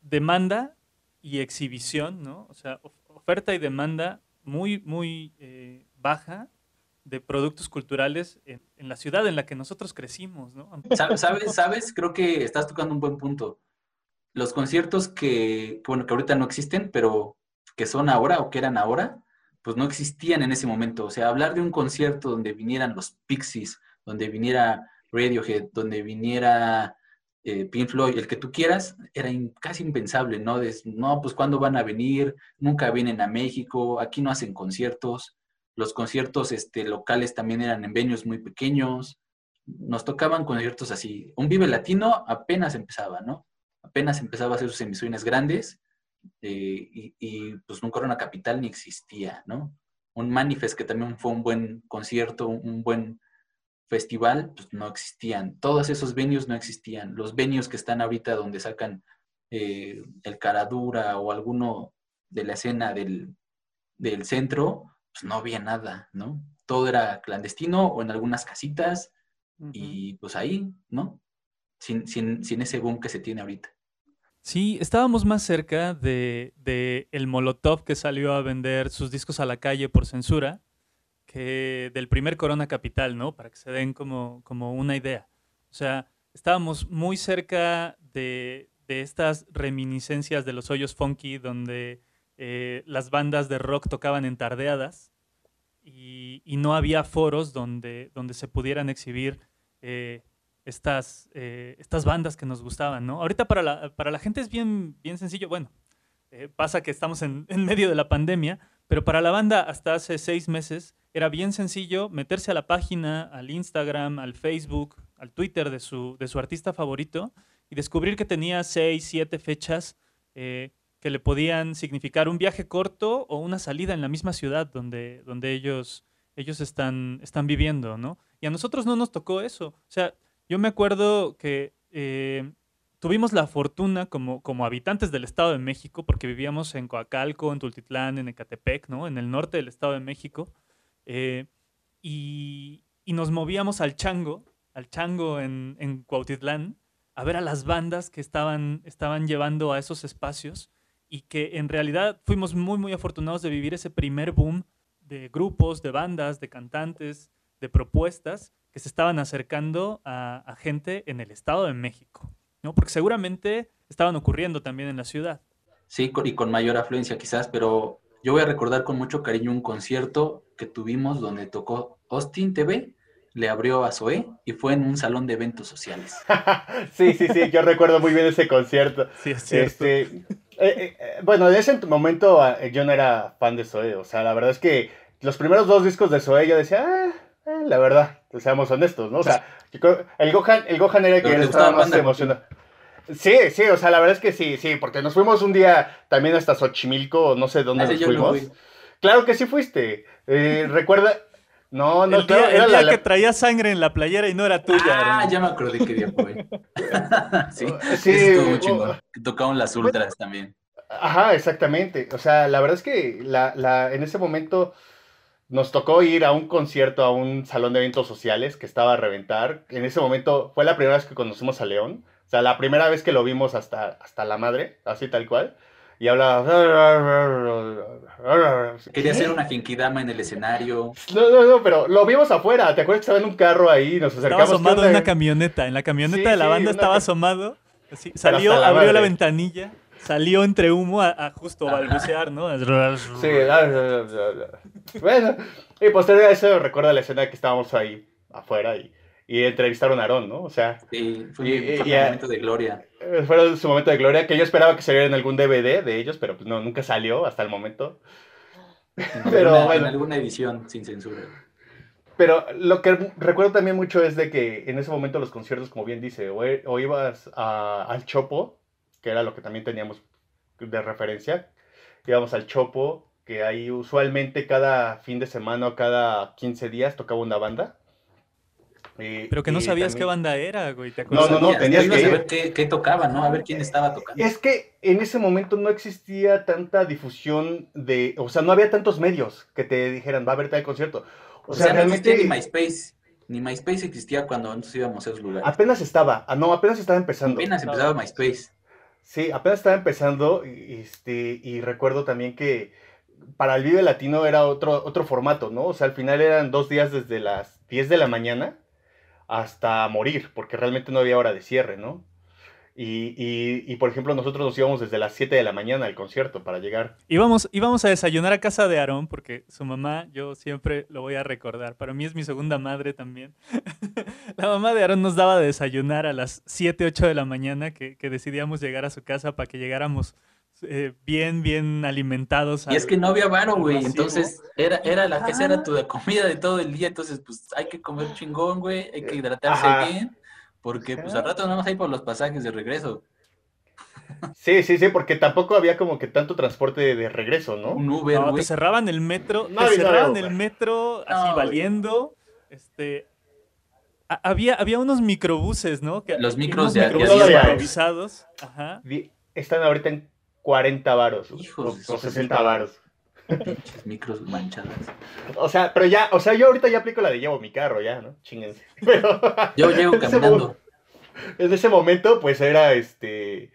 demanda y exhibición, ¿no? O sea, oferta y demanda muy, muy eh, baja de productos culturales en, la ciudad en la que nosotros crecimos, ¿no? ¿Sabes? ¿Sabes? Creo que estás tocando un buen punto. Los conciertos que, bueno, que ahorita no existen, pero que son ahora o que eran ahora, pues no existían en ese momento. O sea, hablar de un concierto donde vinieran los Pixies, donde viniera Radiohead, donde viniera eh, el que tú quieras, era casi impensable, ¿no? no, pues cuándo van a venir, nunca vienen a México, aquí no hacen conciertos, los conciertos este, locales también eran en venues muy pequeños, nos tocaban conciertos así. Un Vive Latino apenas empezaba, ¿no? Apenas empezaba a hacer sus emisiones grandes eh, y, pues un Corona Capital ni existía, ¿no? Un Manifest que también fue un buen concierto, un buen festival, pues no existían. Todos esos venues no existían. Los venues que están ahorita donde sacan eh, el Caradura o alguno de la escena del, del centro, pues no había nada, ¿no? Todo era clandestino o en algunas casitas y pues ahí, ¿no? Sin, sin, sin ese boom que se tiene ahorita. Sí, estábamos más cerca de, el Molotov que salió a vender sus discos a la calle por censura del primer Corona Capital, ¿no? Para que se den como, como una idea. O sea, estábamos muy cerca de, estas reminiscencias de los hoyos funky donde eh, las bandas de rock tocaban en tardeadas y, no había foros donde, donde se pudieran exhibir eh, estas, eh, estas bandas que nos gustaban, ¿no? Ahorita para la, para la gente es bien, bien sencillo. Bueno, pasa que estamos en, medio de la pandemia, pero para la banda hasta hace seis meses era bien sencillo meterse a la página, al Instagram, al Facebook, al Twitter de su, de su artista favorito y descubrir que tenía seis, siete fechas eh, que le podían significar un viaje corto o una salida en la misma ciudad donde, donde ellos, ellos están, están viviendo, ¿no? Y a nosotros no nos tocó eso. O sea, yo me acuerdo que eh, tuvimos la fortuna como, como habitantes del Estado de México, porque vivíamos en Coacalco, en Tultitlán, en Ecatepec, ¿no? En el norte del Estado de México. Eh, y, nos movíamos al Chango, al Chango en, en Cuautitlán, a ver a las bandas que estaban, estaban llevando a esos espacios y que en realidad fuimos muy, muy afortunados de vivir ese primer boom de grupos, de bandas, de cantantes, de propuestas que se estaban acercando a, gente en el Estado de México, ¿no? Porque seguramente estaban ocurriendo también en la ciudad. Sí, y con mayor afluencia quizás, pero yo voy a recordar con mucho cariño un concierto que tuvimos donde tocó Austin TV, le abrió a Zoé y fue en un salón de eventos sociales. sí, sí, sí, yo recuerdo muy bien ese concierto. Sí, es cierto. Este, eh, eh, bueno, en ese momento ah, yo no era fan de Zoé, o sea, la verdad es que los primeros dos discos de Zoé yo decía, ah, eh, la verdad, seamos honestos, ¿no? O sea, el Gohan, el Gohan era el que estaba más emocionado. Sí, sí, o sea, la verdad es que sí, sí, porque nos fuimos un día también hasta Xochimilco, no sé dónde ah, nos fuimos. claro que sí fuiste. Eh, recuerda, No, no, el claro, día, era el día la- que traía sangre en la playera y no era tuya. Ah, ya me acordé qué día fue. sí, Sí, estuvo chingón. Tocaron las ultras también. Ajá, exactamente. O sea, la verdad es que la, la, en ese momento nos tocó ir a un concierto, a un salón de eventos sociales que estaba a reventar. En ese momento fue la primera vez que conocimos a León. O sea, la primera vez que lo vimos hasta, hasta la madre, así tal cual. Y hablaba... Quería hacer una genkidama en el escenario. No, no, no, pero lo vimos afuera. ¿Te acuerdas que estaba en un carro ahí? Nos Estaba acercamos. ¿qué asomado en una camioneta. En la camioneta Sí, de la banda estaba asomado. así, salió, la abrió la ventanilla, salió entre humo a, a justo balbucear, ¿no? Sí, bueno, y posterior a eso recuerda la escena que estábamos ahí afuera y, y entrevistaron a Aarón, ¿no? O sea, Sí, fue, Y- fue y a- momento de gloria. eh, fue su momento de gloria, que yo esperaba que saliera en algún DVD de ellos, pero pues no, nunca salió hasta el momento. En, Pero, alguna, bueno. en alguna edición sin censura. Pero lo que recuerdo también mucho es de que en ese momento los conciertos, como bien dice, o, e- o ibas a- al Chopo, que era lo que también teníamos de referencia, íbamos al Chopo, que ahí usualmente cada fin de semana o cada 15 días tocaba una banda. Y- Pero que no sabías qué banda era, güey. ¿te No, no, no, tenías que a ir. ver qué, qué tocaba, ¿no? A ver quién estaba tocando. Es que en ese momento no existía tanta difusión de, o sea, no había tantos medios que te dijeran, va a haber tal concierto. O, O sea, sea, no existía realmente ni MySpace. Ni MySpace existía cuando nosotros íbamos a esos lugares. apenas estaba, ah, no, apenas estaba empezando. Apenas empezaba MySpace. Sí, apenas estaba empezando y, este, y recuerdo también que para el Vive Latino era otro, otro formato, ¿no? O sea, al final eran dos días desde las 10 de la mañana hasta morir, porque realmente no había hora de cierre, ¿no? Y, y, y, por ejemplo, nosotros nos íbamos desde las 7 de la mañana al concierto para llegar. Íbamos, íbamos a desayunar a casa de Aarón porque su mamá, yo siempre lo voy a recordar. Para mí es mi segunda madre también. la mamá de Aarón nos daba de desayunar a las 7, 8 de la mañana que, que decidíamos llegar a su casa para que llegáramos eh, bien, bien alimentados. Y es que no había varo, güey. Entonces, era, era la, Ajá. era tu comida de todo el día. Entonces, pues hay que comer chingón, güey. Hay que hidratarse Ajá. bien. Porque, pues al rato nada más hay por los pasajes de regreso. Sí, sí, sí, porque tampoco había como que tanto transporte de, de regreso, ¿no? Un Uber, No, te cerraban el metro, No te cerraban el metro así valiendo. Este, a- había, había unos microbuses, ¿no? Que- Los micros de- microbuses improvisados. Ajá. Están ahorita en 40 varos o, o su 60 varos. Pinches micros manchadas. O sea, pero ya, o sea, yo ahorita ya aplico la de llevo mi carro, ya, ¿no? Chinguense. Pero Yo ese caminando. En ese momento, pues era este.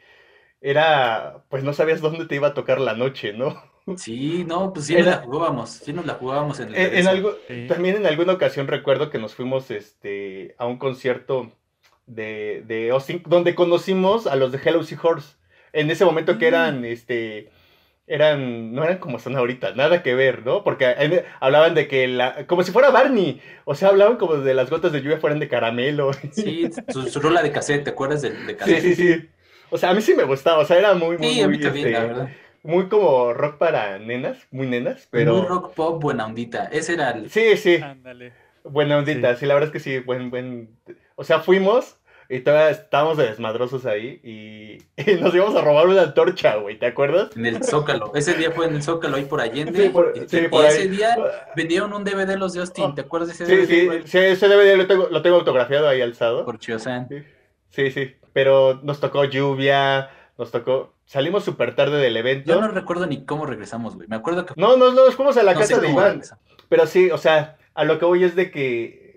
Era. Pues no sabías dónde te iba a tocar la noche, ¿no? Sí, no, pues sí nos Era- la jugábamos. Sí nos la jugábamos en el En, algo, Sí. También en alguna ocasión recuerdo que nos fuimos este, a un concierto de, de Austin, donde conocimos a los de Hello Seahorse. En ese momento que eran, este, eran, no eran como son ahorita, nada que ver, ¿no? Porque en- hablaban de que la, como si fuera Barney, o sea, hablaban como de las gotas de lluvia fueran de caramelo. Sí, su, su rola de cassette, ¿te acuerdas del de Sí, cassette? sí, sí. O sea, a mí sí me gustaba, o sea, era muy, muy, Sí, a mí muy, también, la este, verdad. muy como rock para nenas, muy nenas, pero... Muy rock pop, buena ondita. Ese era el... Sí, sí. Ándale. Buena ondita, sí. la verdad es que sí, buen, buen. O sea, fuimos y todavía estábamos de desmadrosos ahí y, y nos íbamos a robar una antorcha, güey, ¿te acuerdas? En el Zócalo. Ese día fue en el Zócalo, ahí por Allende. Sí, por- y, sí, y por ese ahí. día vendieron un DVD los de Austin. ¿Te acuerdas de ese Sí, DVD? sí, güey? sí, ese DVD lo tengo, lo tengo autografiado ahí alzado. Por Chiosan. Sí, sí, pero nos tocó lluvia, nos tocó. Salimos súper tarde del evento. Yo no recuerdo ni cómo regresamos, güey. Me acuerdo que... No, no, nos fuimos a la no casa de Iván. regresamos. Pero sí, o sea, a lo que voy es de que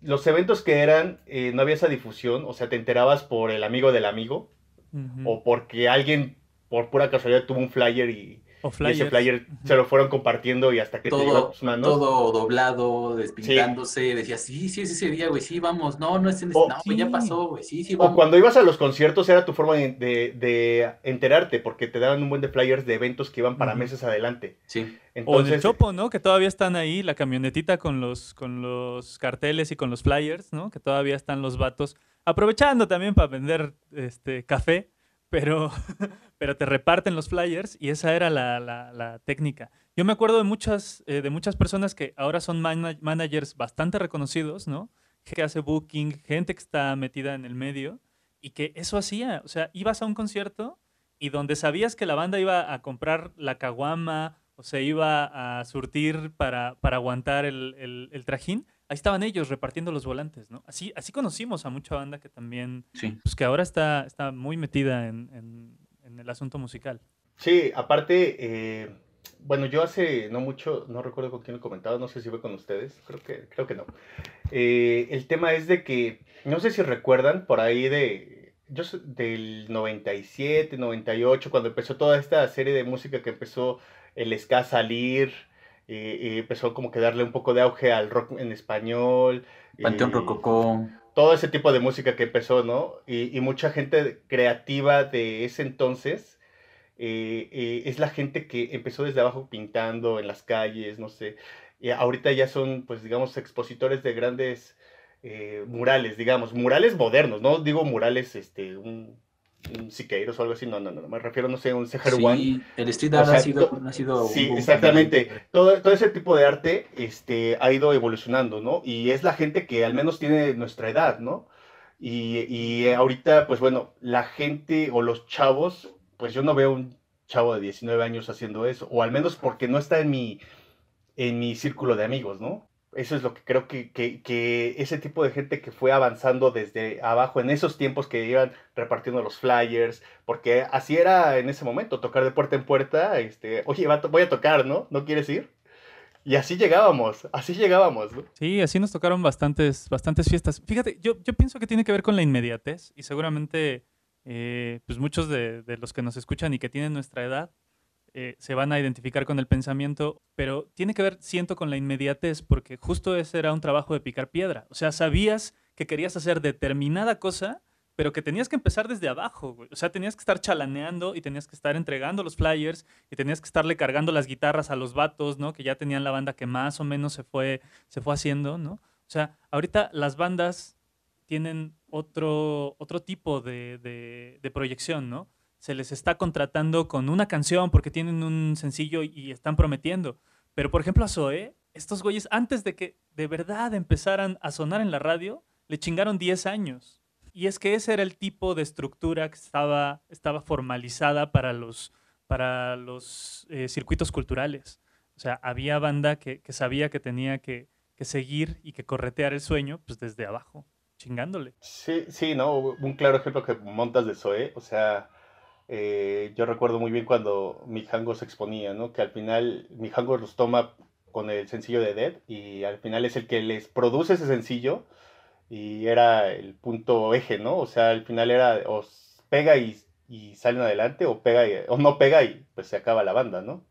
los eventos que eran, eh, no había esa difusión, o sea, te enterabas por el amigo del amigo. O porque alguien por pura casualidad tuvo un flyer y, O y ese flyer se lo fueron compartiendo y hasta que te llegó a Todo, tus manos. todo doblado, despintándose. Decía, sí, sí, es ese día, güey. Sí, vamos. No, no es en ese... O- no, güey, ya sí. pasó, güey. Sí, sí, O vamos. cuando ibas a los conciertos era tu forma de, de- de enterarte, porque te daban un buen de flyers de eventos que iban para meses adelante. Sí. O del Entonces, Chopo, ¿no? Que todavía están ahí, la camionetita con los, con los carteles y con los flyers, ¿no? Que todavía están los vatos aprovechando también para vender este café, pero, pero te reparten los flyers y esa era la, la- la técnica. Yo me acuerdo de muchas, eh, de muchas personas que ahora son mana- managers bastante reconocidos, ¿no? Que hace booking, gente que está metida en el medio y que eso hacía. O sea, ibas a un concierto y donde sabías que la banda iba a comprar la caguama o se iba a surtir para, para aguantar el, el, trajín, ahí estaban ellos repartiendo los volantes, ¿no? Así, así conocimos a mucha banda que también, sí. pues que ahora está, está muy metida en, en, en el asunto musical. Sí, aparte, eh, bueno, yo hace no mucho, no recuerdo con quién lo comentaba, no sé si fue con ustedes, creo que, creo que no. Eh, el tema es de que, no sé si recuerdan, por ahí de, yo del 97, 98, cuando empezó toda esta serie de música que empezó el ska a salir, y empezó como que darle un poco de auge al rock en español. Panteón Rococó. Todo ese tipo de música que empezó, ¿no? Y, y mucha gente creativa de ese entonces eh, eh, es la gente que empezó desde abajo pintando en las calles, no sé. Y ahorita ya son, pues, digamos, expositores de grandes eh, murales, digamos, murales modernos, no digo murales, este, un, un Siqueiros o algo así, no, no, no, me refiero, no sé, un Sejaruán. Sí, el street art ha, sido, ha sido... Sí, exactamente. Todo, todo ese tipo de arte este, ha ido evolucionando, ¿no? Y es la gente que al menos tiene nuestra edad, ¿no? Y, y ahorita, pues bueno, la gente o los chavos pues yo no veo un chavo de 19 años haciendo eso, o al menos porque no está en mi, en mi círculo de amigos, ¿no? Eso es lo que creo que, que, ese tipo de gente que fue avanzando desde abajo en esos tiempos que iban repartiendo los flyers, porque así era en ese momento, tocar de puerta en puerta, este, oye, voy a tocar, ¿no? ¿No quieres ir? Y así llegábamos, así llegábamos. Sí, así nos tocaron bastantes, bastantes fiestas. Fíjate, yo, yo pienso que tiene que ver con la inmediatez y seguramente eh, pues muchos de, los que nos escuchan y que tienen nuestra edad eh, se van a identificar con el pensamiento, pero tiene que ver, siento, con la inmediatez, porque justo ese era un trabajo de picar piedra. O sea, sabías que querías hacer determinada cosa, pero que tenías que empezar desde abajo, O sea, tenías que estar chalaneando y tenías que estar entregando los flyers y tenías que estarle cargando las guitarras a los vatos, ¿no? Que ya tenían la banda que más o menos se fue, se fue haciendo, ¿no? O sea, ahorita las bandas tienen otro, otro tipo de, proyección, ¿no? Se les está contratando con una canción porque tienen un sencillo y están prometiendo. Pero, por ejemplo, a Zoe, estos güeyes, antes de que de verdad empezaran a sonar en la radio, le chingaron 10 años. Y es que ese era el tipo de estructura que estaba, estaba formalizada para los, para los eh, circuitos culturales. O sea, había banda que, sabía que tenía que, que, seguir y que corretear el sueño pues desde abajo chingándole. Sí, sí, ¿no? Un claro ejemplo que montas de Zoe, o sea, eh, yo recuerdo muy bien cuando Mijango se exponía, ¿no? Que al final Mijango los toma con el sencillo de Dead y al final es el que les produce ese sencillo y era el punto eje, ¿no? O sea, al final era o pega y, y salen adelante o pega o no pega y pues se acaba la banda, ¿no?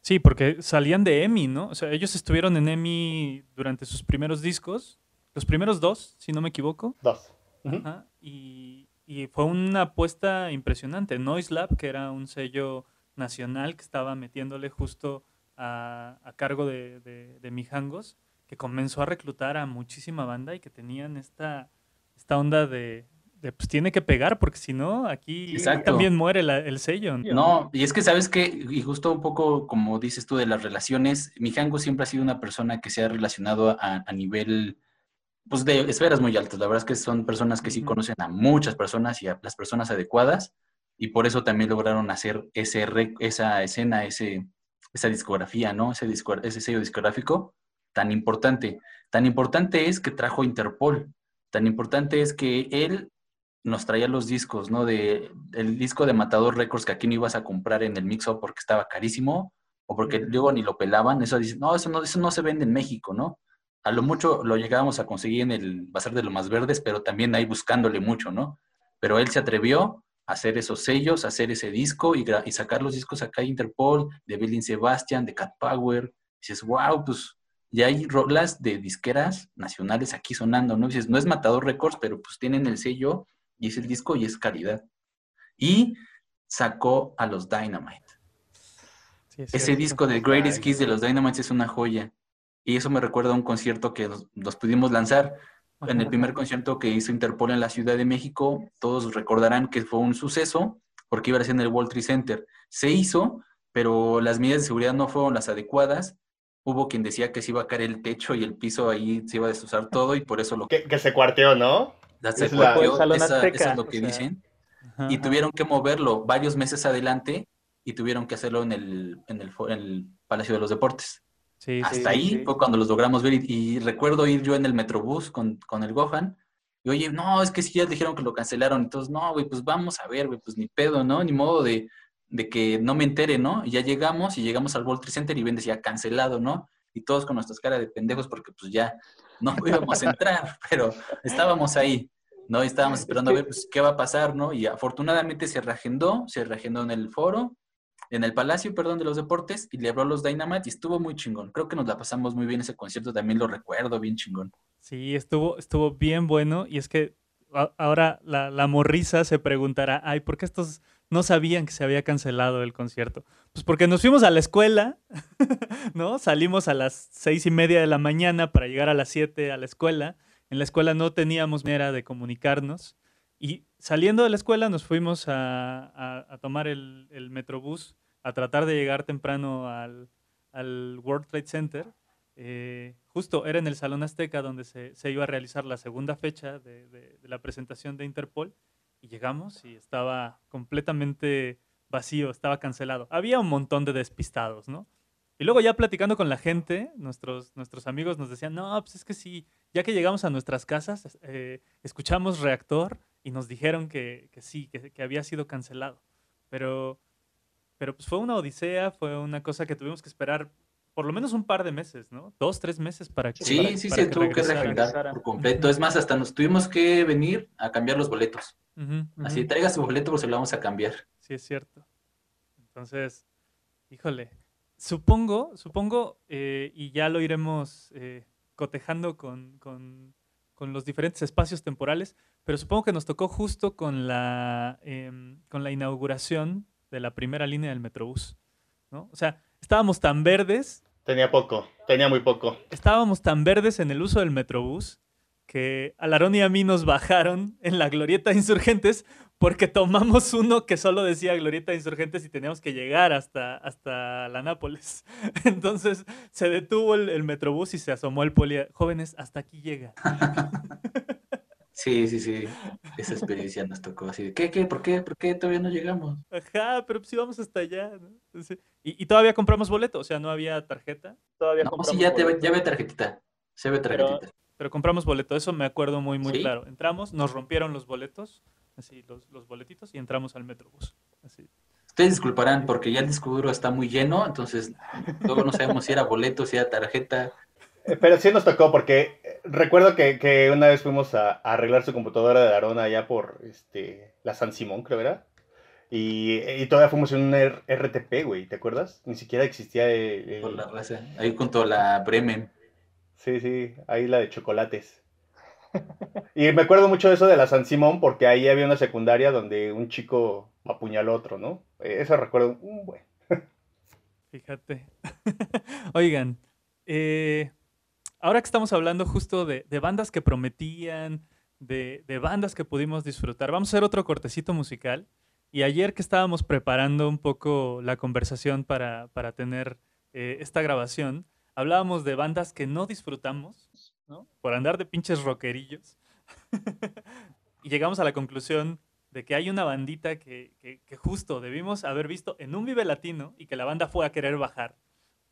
Sí, porque salían de EMI, ¿no? O sea, ellos estuvieron en EMI durante sus primeros discos los primeros dos, si no me equivoco. Dos. y, fue una apuesta impresionante. Noise Lab, que era un sello nacional que estaba metiéndole justo a, cargo de, de, Mijangos, que comenzó a reclutar a muchísima banda y que tenían esta, esta onda de, pues tiene que pegar, porque si no, aquí también muere el sello. ¿no? y es que sabes que, y justo un poco como dices tú de las relaciones, Mijango siempre ha sido una persona que se ha relacionado a, a nivel pues de esferas muy altas. La verdad es que son personas que sí conocen a muchas personas y a las personas adecuadas y por eso también lograron hacer ese esa escena, ese, esa discografía, ¿no? Ese, ese sello discográfico tan importante. Tan importante es que trajo Interpol. Tan importante es que él nos traía los discos, ¿no? De el disco de Matador Records que aquí no ibas a comprar en el mix porque estaba carísimo o porque luego ni lo pelaban. Eso dice, no, eso no, eso no se vende en México, ¿no? A lo mucho lo llegábamos a conseguir en el Bazar de los Más Verdes, pero también ahí buscándole mucho, ¿no? Pero él se atrevió a hacer esos sellos, a hacer ese disco y, y sacar los discos acá de Interpol, de Billy Sebastian, de Cat Power. Y dices, wow, pues ya hay rolas de disqueras nacionales aquí sonando, ¿no? dices, no es Matador Records, pero pues tienen el sello y es el disco y es calidad. Y sacó a los Dynamite. Ese disco de Greatest Kiss de los Dynamite es una joya. Y eso me recuerda a un concierto que nos, pudimos lanzar. En el primer concierto que hizo Interpol en la Ciudad de México, todos recordarán que fue un suceso porque iba a ser en el World Trade Center. Se hizo, pero las medidas de seguridad no fueron las adecuadas. Hubo quien decía que se iba a caer el techo y el piso ahí se iba a destrozar todo y por eso lo que... Que, se cuarteó, ¿no? Se cuarteó, esa, es lo que dicen. y tuvieron que moverlo varios meses adelante y tuvieron que hacerlo en el, en el, en el Palacio de los Deportes. Sí, Hasta sí, ahí sí. fue cuando los logramos ver y, y recuerdo ir yo en el Metrobús con, con el Gohan y oye, no, es que sí ya dijeron que lo cancelaron, entonces no, güey, pues vamos a ver, güey, pues ni pedo, ¿no? Ni modo de, de que no me entere, ¿no? Y ya llegamos y llegamos al World Trade Center y ven decía cancelado, ¿no? Y todos con nuestras caras de pendejos porque pues ya no íbamos a entrar, pero estábamos ahí, ¿no? Y estábamos esperando a ver pues, qué va a pasar, ¿no? Y afortunadamente se reagendó, se reagendó en el foro, en el Palacio, perdón, de los Deportes, y le habló a los Dynamite y estuvo muy chingón. Creo que nos la pasamos muy bien ese concierto, también lo recuerdo bien chingón. Sí, estuvo, estuvo bien bueno. Y es que ahora la, la morrisa se preguntará, ay, ¿por qué estos no sabían que se había cancelado el concierto? Pues porque nos fuimos a la escuela, ¿no? Salimos a las seis y media de la mañana para llegar a las siete a la escuela. En la escuela no teníamos manera de comunicarnos. Y saliendo de la escuela nos fuimos a, a- a tomar el, el metrobús, a tratar de llegar temprano al, al World Trade Center. Eh, justo era en el Salón Azteca donde se, se iba a realizar la segunda fecha de, de- de la presentación de Interpol. Y llegamos y estaba completamente vacío, estaba cancelado. Había un montón de despistados, ¿no? Y luego ya platicando con la gente, nuestros, nuestros amigos nos decían, no, pues es que sí, ya que llegamos a nuestras casas, eh, escuchamos reactor y nos dijeron que, que sí, que, que había sido cancelado. Pero, pero pues fue una odisea, fue una cosa que tuvimos que esperar por lo menos un par de meses, ¿no? Dos, tres meses para que Sí, para- sí, para se tuvo que reagendar por completo. Es más, hasta nos tuvimos que venir a cambiar los boletos. Así, traiga su boleto, pues se lo vamos a cambiar. Sí, es cierto. Entonces, híjole, supongo, supongo, eh, y ya lo iremos eh, cotejando con, con- con los diferentes espacios temporales, pero supongo que nos tocó justo con la, em, con la inauguración de la primera línea del Metrobús, ¿no? O sea, estábamos tan verdes, Tenía poco, tenía muy poco. estábamos tan verdes en el uso del Metrobús que a Larón y a mí nos bajaron en la Glorieta de Insurgentes porque tomamos uno que solo decía Glorieta de Insurgentes y teníamos que llegar hasta, hasta la Nápoles. Entonces se detuvo el, el Metrobús y se asomó el poli. Jóvenes, hasta aquí llega. Sí, sí, sí. Esa experiencia nos tocó así de, ¿qué, qué, por qué, por qué todavía no llegamos? Ajá, pero pues íbamos hasta allá. ¿no? Sí. Y, y todavía compramos boleto, o sea, no había tarjeta, Todavía No, compramos sí, ya, te, ya ve tarjetita. Se ve Pero- tarjetita. pero compramos boleto. Eso me acuerdo muy, muy ¿Sí? claro. Entramos, nos rompieron los boletos, así, los, los boletitos, y entramos al Metrobús. Así. Ustedes disculparán porque ya el disco duro está muy lleno, entonces luego no sabemos si era boleto, si era tarjeta. Eh, Pero sí nos tocó porque eh, recuerdo que, que una vez fuimos a, a arreglar su computadora de Arona allá por este, la San Simón, creo era. Y, y todavía fuimos en un R- RTP, güey, ¿te acuerdas? Ni siquiera existía el... el- Por la raza. Ahí junto a la Bremen. Sí, sí, ahí la de chocolates. Y me acuerdo mucho de eso de la San Simón porque ahí había una secundaria donde un chico apuñaló a otro, ¿no? Eso recuerdo un. Fíjate. Oigan, eh, ahora que estamos hablando justo de, bandas que prometían, de, bandas que pudimos disfrutar, vamos a hacer otro cortecito musical. Y ayer que estábamos preparando un poco la conversación para, para tener eh, esta grabación, hablábamos de bandas que no disfrutamos, Por andar de pinches rockerillos. y llegamos a la conclusión de que hay una bandita que, que- justo debimos haber visto en un Vive Latino y que la banda fue a querer bajar,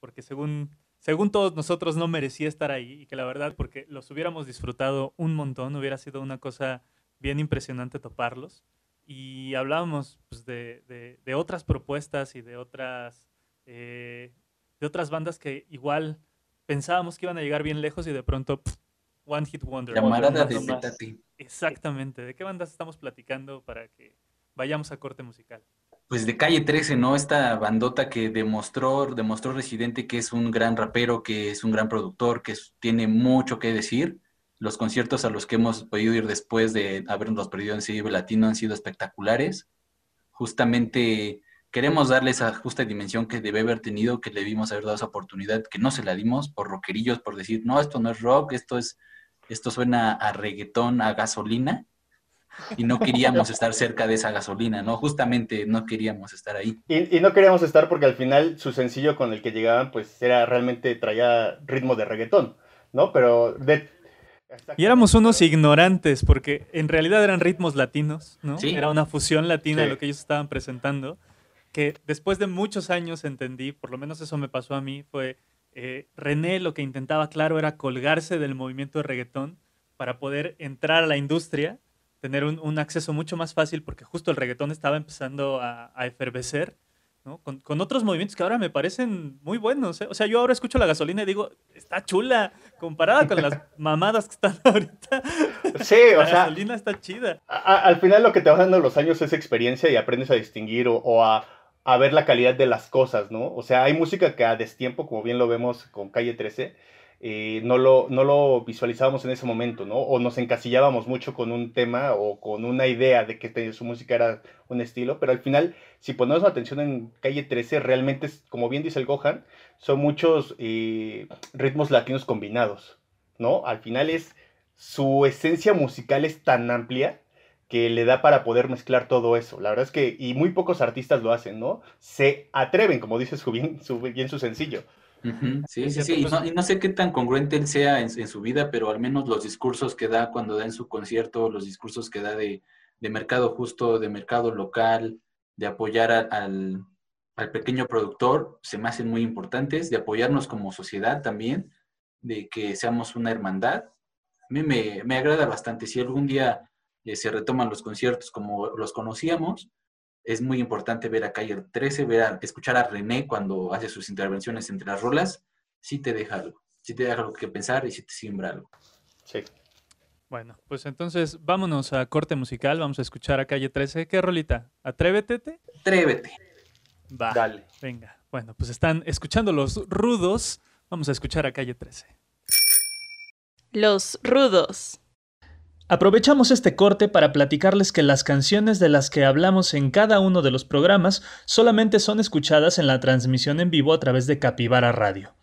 porque según, según todos nosotros no merecía estar ahí y que la verdad, porque los hubiéramos disfrutado un montón, hubiera sido una cosa bien impresionante toparlos. Y hablábamos pues, de, de- de otras propuestas y de otras, eh, de otras bandas que igual pensábamos que iban a llegar bien lejos y de pronto, pff, One Hit Wonder. Llamarada de. Petate. Exactamente. ¿De qué bandas estamos platicando para que vayamos a corte musical? Pues de Calle 13, ¿no? Esta bandota que demostró, demostró Residente que es un gran rapero, que es un gran productor, que es- tiene mucho que decir. Los conciertos a los que hemos podido ir después de habernos perdido en Civil Latino han sido espectaculares. Justamente queremos darle esa justa dimensión que debe haber tenido, que le debimos haber dado esa oportunidad, que no se la dimos por rockerillos, por decir, no, esto no es rock, esto es, esto suena a reggaetón, a gasolina, y no queríamos estar cerca de esa gasolina, ¿no? Justamente no queríamos estar ahí. Y, y no queríamos estar porque al final su sencillo con el que llegaban, pues era realmente, traía ritmo de reggaetón, ¿no? Pero de... Y éramos unos ignorantes porque en realidad eran ritmos latinos, ¿no? Sí. Era una fusión latina Sí. lo que ellos estaban presentando. Que después de muchos años entendí, por lo menos eso me pasó a mí, fue eh, René lo que intentaba, claro, era colgarse del movimiento de reggaetón para poder entrar a la industria, tener un, acceso mucho más fácil, porque justo el reggaetón estaba empezando a, a efervecer con, otros movimientos que ahora me parecen muy buenos. ¿eh? O sea, yo ahora escucho la gasolina y digo, está chula, comparada con las mamadas que están ahorita. Sí, o la sea. La gasolina está chida. al final lo que te va dando los años es experiencia y aprendes a distinguir o, a, a, ver la calidad de las cosas, ¿no? O sea, hay música que a destiempo, como bien lo vemos con Calle 13, eh, no, lo, no lo visualizábamos en ese momento, ¿no? O nos encasillábamos mucho con un tema o con una idea de que su música era un estilo, pero al final, si ponemos atención en Calle 13, realmente, como bien dice el Gohan, son muchos eh, ritmos latinos combinados, ¿no? Al final es, su esencia musical es tan amplia que le da para poder mezclar todo eso. La verdad es que, y muy pocos artistas lo hacen, ¿no? Se atreven, como dice su bien, su, bien su sencillo Sí, sí, sí. Y no, sé qué tan congruente él sea en, su vida, pero al menos los discursos que da cuando da en su concierto, los discursos que da de, mercado justo, de mercado local, de apoyar al, pequeño productor, se me hacen muy importantes, de apoyarnos como sociedad también, de que seamos una hermandad. A mí me, me agrada bastante. Si algún día eh, se retoman los conciertos como los conocíamos, es muy importante ver a Calle 13, ver a, escuchar a René cuando hace sus intervenciones entre las rolas, sí te deja algo, sí te deja algo que pensar y sí te siembra algo. Sí. Bueno, pues entonces vámonos a corte musical, vamos a escuchar a Calle 13. ¿Qué rolita? ¿Atrévete? Atrévete. Va. Dale. Venga. Bueno, pues están escuchando los rudos. Vamos a escuchar a Calle 13. Los rudos. Aprovechamos este corte para platicarles que las canciones de las que hablamos en cada uno de los programas solamente son escuchadas en la transmisión en vivo a través de Capivara Radio.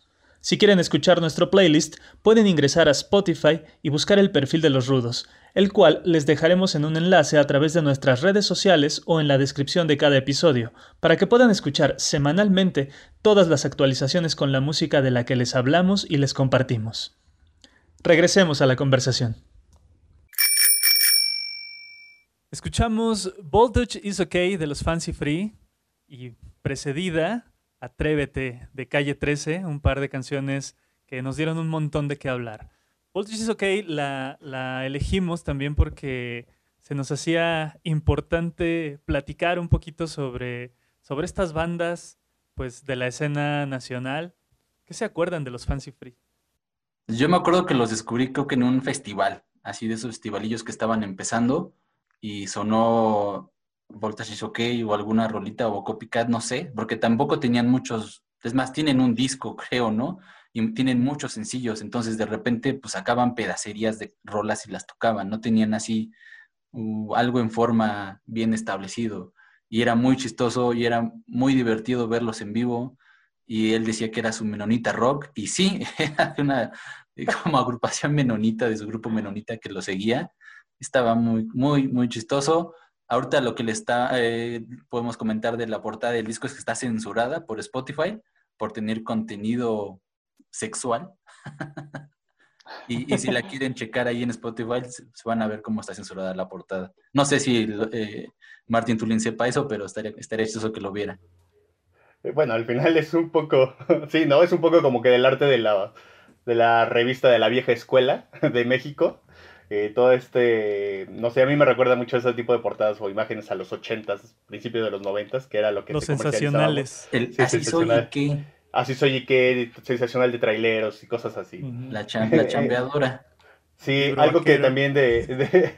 Si quieren escuchar nuestro playlist, pueden ingresar a Spotify y buscar el perfil de los rudos, el cual les dejaremos en un enlace a través de nuestras redes sociales o en la descripción de cada episodio, para que puedan escuchar semanalmente todas las actualizaciones con la música de la que les hablamos y les compartimos. Regresemos a la conversación. Escuchamos Voltage is OK de los Fancy Free y precedida Atrévete de Calle 13, un par de canciones que nos dieron un montón de qué hablar. Voltage is OK la, la elegimos también porque se nos hacía importante platicar un poquito sobre, sobre estas bandas pues, de la escena nacional. ¿Qué se acuerdan de los Fancy Free? Yo me acuerdo que los descubrí creo que en un festival, así de esos festivalillos que estaban empezando y sonó Voltage is OK o alguna rolita o Copycat, no sé, porque tampoco tenían muchos, es más, tienen un disco, creo, ¿no? Y tienen muchos sencillos, entonces de repente pues sacaban pedacerías de rolas y las tocaban, no tenían así uh, algo en forma bien establecido. Y era muy chistoso y era muy divertido verlos en vivo. Y él decía que era su menonita rock. Y sí, era una como agrupación menonita de su grupo menonita que lo seguía estaba muy, muy, muy chistoso. Ahorita lo que le está, eh, podemos comentar de la portada del disco es que está censurada por Spotify por tener contenido sexual. y, si la quieren checar ahí en Spotify, van a ver cómo está censurada la portada. No sé si eh, Martin Tulin sepa eso, pero estaría, estaría chistoso que lo viera. Eh, bueno, al final es un poco, sí, ¿no? Es un poco como que del arte de la, de la revista de la vieja escuela de México eh, todo este, no sé, a mí me recuerda mucho ese tipo de portadas o imágenes a los 80s, principios de los 90s, que era lo que los sensacionales. El, así soy y qué. Así soy y qué, sensacional de traileros y cosas así. La, la chambeadora. sí, algo que también de,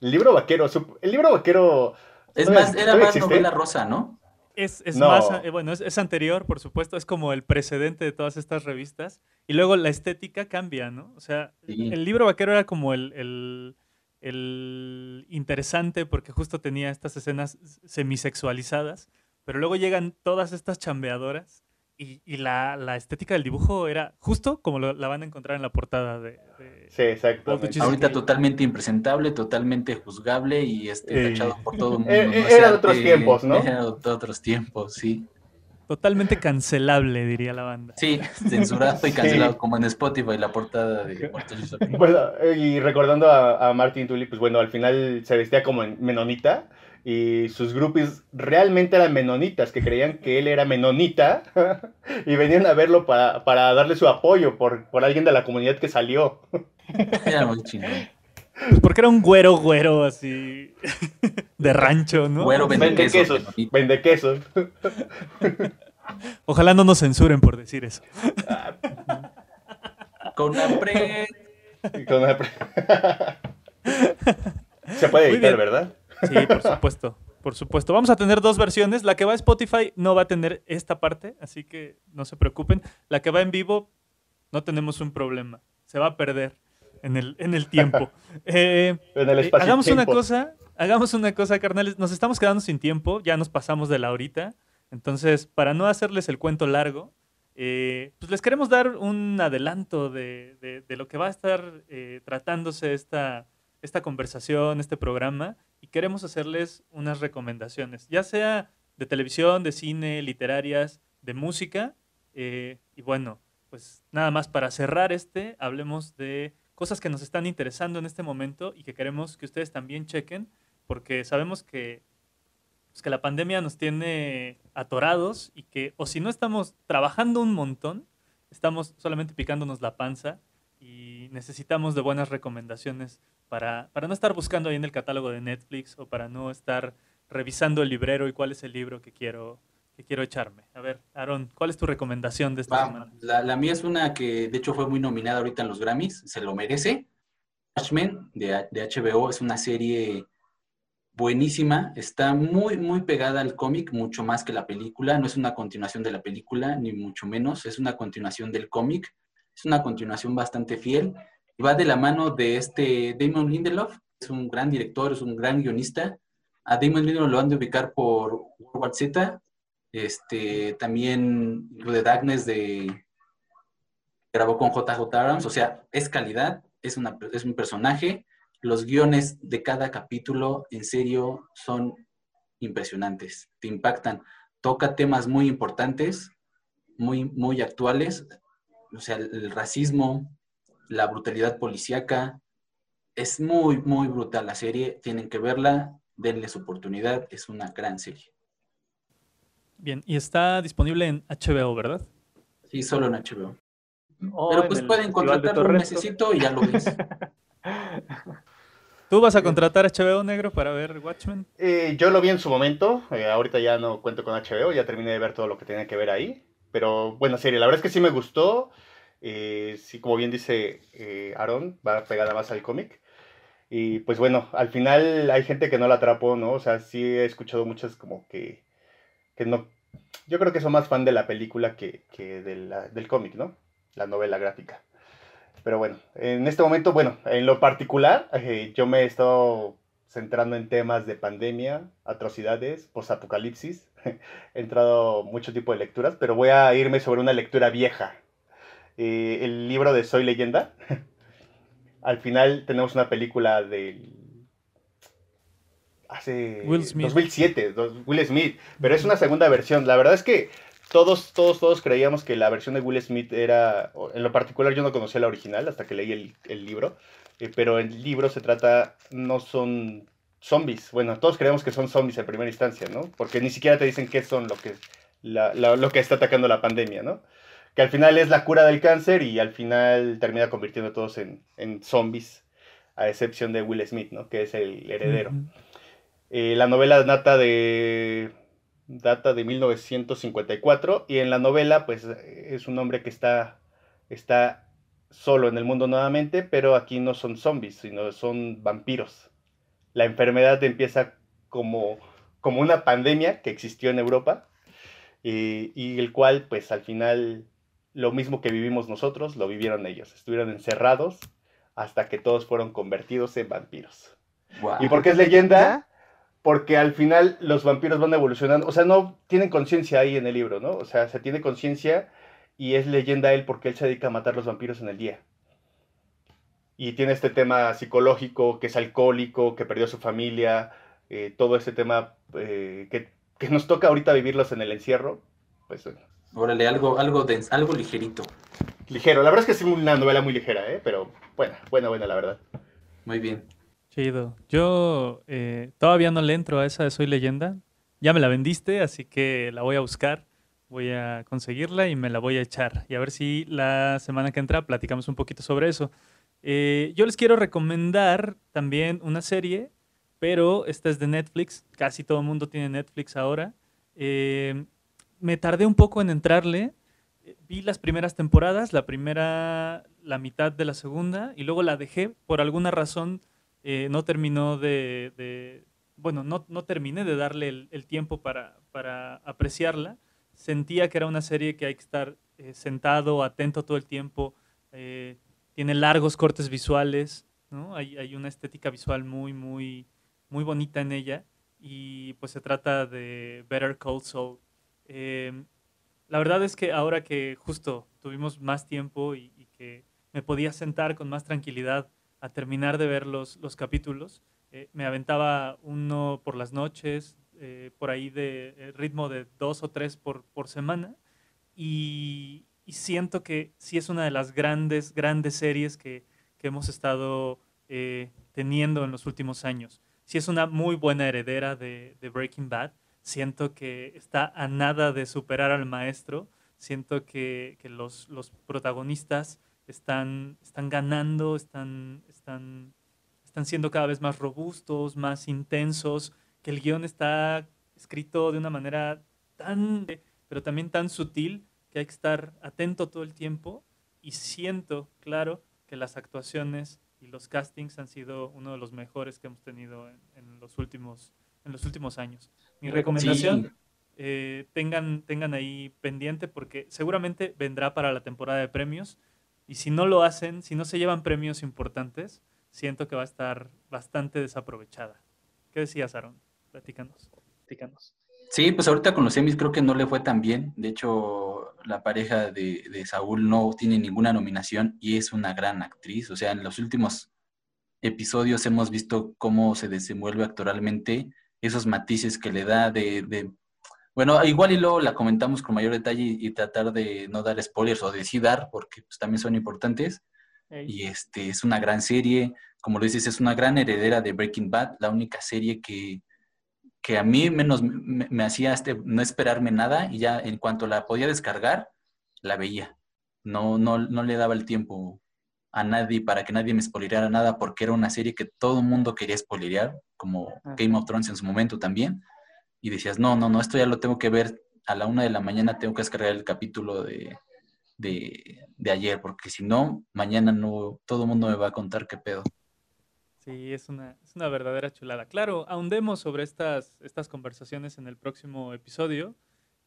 El libro vaquero, el libro vaquero... Es más, era más novela rosa, ¿no? Es, más, eh, bueno, es, anterior, por supuesto, es como el precedente de todas estas revistas. Y luego la estética cambia, ¿no? O sea, el libro vaquero era como el, el, interesante porque justo tenía estas escenas semisexualizadas, pero luego llegan todas estas chambeadoras y, la, estética del dibujo era justo como la van a encontrar en la portada de... sí, exacto. Ahorita totalmente impresentable, totalmente juzgable y este, tachado por todo el mundo. Eh, era de otros tiempos, ¿no? Era de otros tiempos, sí. Totalmente cancelable, diría la banda. Sí, censurado y cancelado, como en Spotify, la portada de Bueno, y recordando a, a Martin Tully, pues bueno, al final se vestía como en menonita y sus groupies realmente eran menonitas, que creían que él era menonita y venían a verlo para, para darle su apoyo por, por, alguien de la comunidad que salió. Era muy chingón. Pues porque era un güero güero así de rancho, ¿no? Güero vende, Vende quesos. quesos, vende quesos. Ojalá no nos censuren por decir eso. Con hambre. Y con una pre- Se puede editar. ¿verdad? Sí, por supuesto. Por supuesto. Vamos a tener dos versiones. La que va a Spotify no va a tener esta parte, así que no se preocupen. La que va en vivo no tenemos un problema. Se va a perder en el, en el tiempo. Eh, En el eh, espacio. hagamos una cosa, hagamos una cosa, carnales. Nos estamos quedando sin tiempo, ya nos pasamos de la horita. Entonces, para no hacerles el cuento largo, eh, pues les queremos dar un adelanto de, de- de lo que va a estar eh, tratándose esta, esta conversación, este programa, y queremos hacerles unas recomendaciones, ya sea de televisión, de cine, literarias, de música. eh, y bueno, pues nada más para cerrar este, hablemos de cosas que nos están interesando en este momento y que queremos que ustedes también chequen, porque sabemos que, pues, que la pandemia nos tiene atorados y que, o si no estamos trabajando un montón, estamos solamente picándonos la panza y necesitamos de buenas recomendaciones para, para no estar buscando ahí en el catálogo de Netflix o para no estar revisando el librero y cuál es el libro que quiero, que quiero echarme. A ver, Aaron, ¿cuál es tu recomendación de esta Va, semana? la, la mía es una que de hecho fue muy nominada ahorita en los Grammys, se lo merece. Watchmen de, de HBO es una serie buenísima, está muy, muy pegada al cómic, mucho más que la película. No es una continuación de la película, ni mucho menos, es una continuación del cómic. Es una continuación bastante fiel y va de la mano de este Damon Lindelof, es un gran director, es un gran guionista. A Damon Lindelof lo han de ubicar por World War Z, este, también de Darkness de grabó con JJ Abrams, o sea, es calidad, es, un personaje, los guiones de cada capítulo en serio son impresionantes, te impactan, toca temas muy importantes, muy, muy actuales, o sea, el, el racismo, la brutalidad policíaca, es muy, muy brutal la serie, tienen que verla, denle su oportunidad, es una gran serie. Bien, y está disponible en HBO, ¿verdad? Sí, solo en HBO. O Pero pues pueden contratarlo un mesecito y ya lo ves. ¿Tú vas a contratar HBO negro para ver Watchmen? Eh, yo lo vi en su momento, eh, ahorita ya no cuento con HBO, ya terminé de ver todo lo que tenía que ver ahí, pero buena serie, la verdad es que sí me gustó, eh, sí, como bien dice eh, Aaron, va pegada más al cómic, y pues bueno, al final hay gente que no la atrapó, ¿no? O sea, sí he escuchado muchas como que, que no, yo creo que son más fan de la película que, que de la- del cómic, ¿no? La novela gráfica. Pero bueno, en este momento, bueno, en lo particular, eh, yo me he estado centrando en temas de pandemia, atrocidades, posapocalipsis. He entrado mucho tipo de lecturas, pero voy a irme sobre una lectura vieja. Eh, el libro de Soy Leyenda. Al final tenemos una película del... Hace... Will Smith. 2007, dos- Will Smith. Pero es una segunda versión. La verdad es que todos, todos, todos creíamos que la versión de Will Smith era... En lo particular yo no conocía la original hasta que leí el, el libro. Eh, pero el libro se trata... No son zombies. Bueno, todos creemos que son zombies en primera instancia, ¿no? Porque ni siquiera te dicen qué son lo que, la- la- lo que está atacando la pandemia, ¿no? Que al final es la cura del cáncer y al final termina convirtiendo a todos en, en zombies, a excepción de Will Smith, ¿no? Que es el heredero. Eh, la novela data de data de 1954 y en la novela pues es un hombre que está está solo en el mundo nuevamente, pero aquí no son zombies, sino son vampiros. La enfermedad empieza como como una pandemia que existió en Europa y, y el cual pues al final lo mismo que vivimos nosotros lo vivieron ellos. Estuvieron encerrados hasta que todos fueron convertidos en vampiros. Guau. ¿Y por qué es leyenda? Porque al final los vampiros van evolucionando, o sea, no tienen conciencia ahí en el libro, ¿no? O sea, se tiene conciencia y es leyenda él porque él se dedica a matar los vampiros en el día. Y tiene este tema psicológico, que es alcohólico, que perdió a su familia, eh, todo ese tema eh, que, que nos toca ahorita vivirlos en el encierro, pues bueno, Órale, algo, algo, dens- algo ligerito. ligero. La verdad es que es una novela muy ligera, ¿eh? Pero buena, buena, buena, la verdad. Muy bien. Chido. Yo eh, todavía no le entro a esa de Soy Leyenda. Ya me la vendiste, así que la voy a buscar. Voy a conseguirla y me la voy a echar. Y a ver si la semana que entra platicamos un poquito sobre eso. Eh, yo les quiero recomendar también una serie, pero esta es de Netflix. Casi todo el mundo tiene Netflix ahora. Eh, me tardé un poco en entrarle. Vi las primeras temporadas, la primera, la mitad de la segunda, y luego la dejé. Por alguna razón eh, no terminó de, bueno, no, no, terminé de darle el, tiempo para, para, apreciarla. Sentía que era una serie que hay que estar eh, sentado, atento todo el tiempo. Eh, tiene largos cortes visuales, ¿no? Hay, hay, una estética visual muy, muy, muy bonita en ella. Y pues se trata de Better Call Saul. la verdad es que ahora que justo tuvimos más tiempo y que me podía sentar con más tranquilidad a terminar de ver los, los capítulos. Eh, me aventaba uno por las noches, eh, por ahí de eh, ritmo de dos o tres por, por semana. Y, siento que sí es una de las grandes, grandes series que, que hemos estado teniendo en los últimos años. Sí es una muy buena heredera de, de Breaking Bad. Siento que está a nada de superar al maestro. Siento que, que los, los protagonistas están, están ganando, están, están, están siendo cada vez más robustos, más intensos, que el guion está escrito de una manera tan, pero también tan sutil que hay que estar atento todo el tiempo. Y siento, claro, que las actuaciones y los castings han sido uno de los mejores que hemos tenido en, los, últimos, en los últimos años. Mi recomendación, eh, tengan, tengan ahí pendiente porque seguramente vendrá para la temporada de premios y si no lo hacen, si no se llevan premios importantes, siento que va a estar bastante desaprovechada. ¿Qué decías, Aaron? Platícanos. Platícanos. Sí, pues ahorita con los semis creo que no le fue tan bien. De hecho, la pareja de, de, Saúl no tiene ninguna nominación y es una gran actriz. O sea, en los últimos episodios hemos visto cómo se desenvuelve actualmente, esos matices que le da de, de bueno, igual y luego la comentamos con mayor detalle y, tratar de no dar spoilers o de sí dar, porque pues, también son importantes. Y este es una gran serie, como lo dices, es una gran heredera de Breaking Bad, la única serie que, que a mí menos me, hacía este, no esperarme nada y ya en cuanto la podía descargar, la veía. No, no, no le daba el tiempo a nadie para que nadie me spoileara nada porque era una serie que todo el mundo quería spoilear, como Game of Thrones en su momento también y decías, no, no, no, esto ya lo tengo que ver a la una de la mañana, tengo que descargar el capítulo de, de, ayer, porque si no, mañana no, todo el mundo me va a contar qué pedo. Sí, es una, es una verdadera chulada. Claro, ahondemos sobre estas, estas conversaciones en el próximo episodio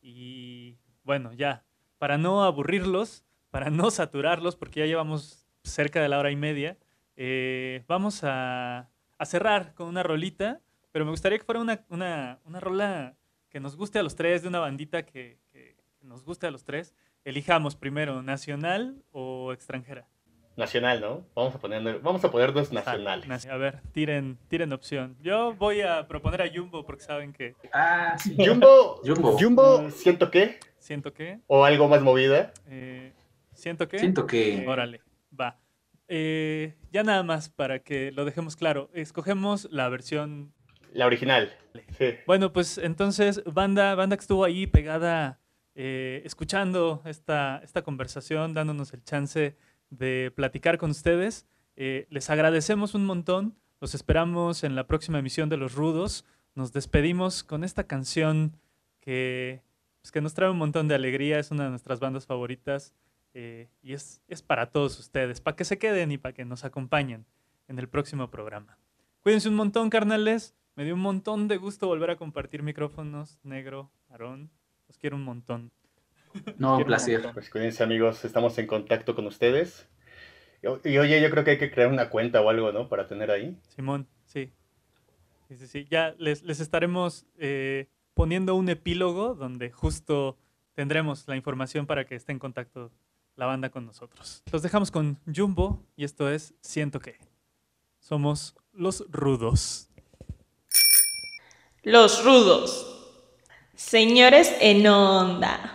y bueno, ya, para no aburrirlos, para no saturarlos, porque ya llevamos cerca de la hora y media, eh, vamos a, a cerrar con una rolita pero me gustaría que fuera una, una, una rola que nos guste a los tres, de una bandita que, que, nos guste a los tres. Elijamos primero, nacional o extranjera. Nacional, ¿no? Vamos a poner, vamos a ponernos nacionales. a ver, tiren, tiren opción. Yo voy a proponer a Jumbo porque saben que. Ah, sí. Jumbo, Jumbo, Jumbo, siento que. Siento que. O algo más movida. Eh, siento que. Siento que. Órale, va. Eh, ya nada más para que lo dejemos claro. Escogemos la versión la original. Bueno, pues entonces, banda, banda que estuvo ahí pegada, eh, escuchando esta, esta conversación, dándonos el chance de platicar con ustedes. Eh, les agradecemos un montón. Los esperamos en la próxima emisión de Los Rudos. Nos despedimos con esta canción que, pues, que nos trae un montón de alegría. Es una de nuestras bandas favoritas. Eh, y es, es para todos ustedes, para que se queden y para que nos acompañen en el próximo programa. Cuídense un montón, carnales. Me dio un montón de gusto volver a compartir micrófonos, Negro, Aarón. Los quiero un montón. No, un placer. Pues cuídense amigos, estamos en contacto con ustedes. Y, oye, yo creo que hay que crear una cuenta o algo, ¿no? Para tener ahí. Simón, sí. Sí, sí, sí. Ya les, les estaremos eh, poniendo un epílogo donde justo tendremos la información para que esté en contacto la banda con nosotros. Los dejamos con Jumbo y esto es Siento que. Somos los rudos. Los rudos. Señores en onda.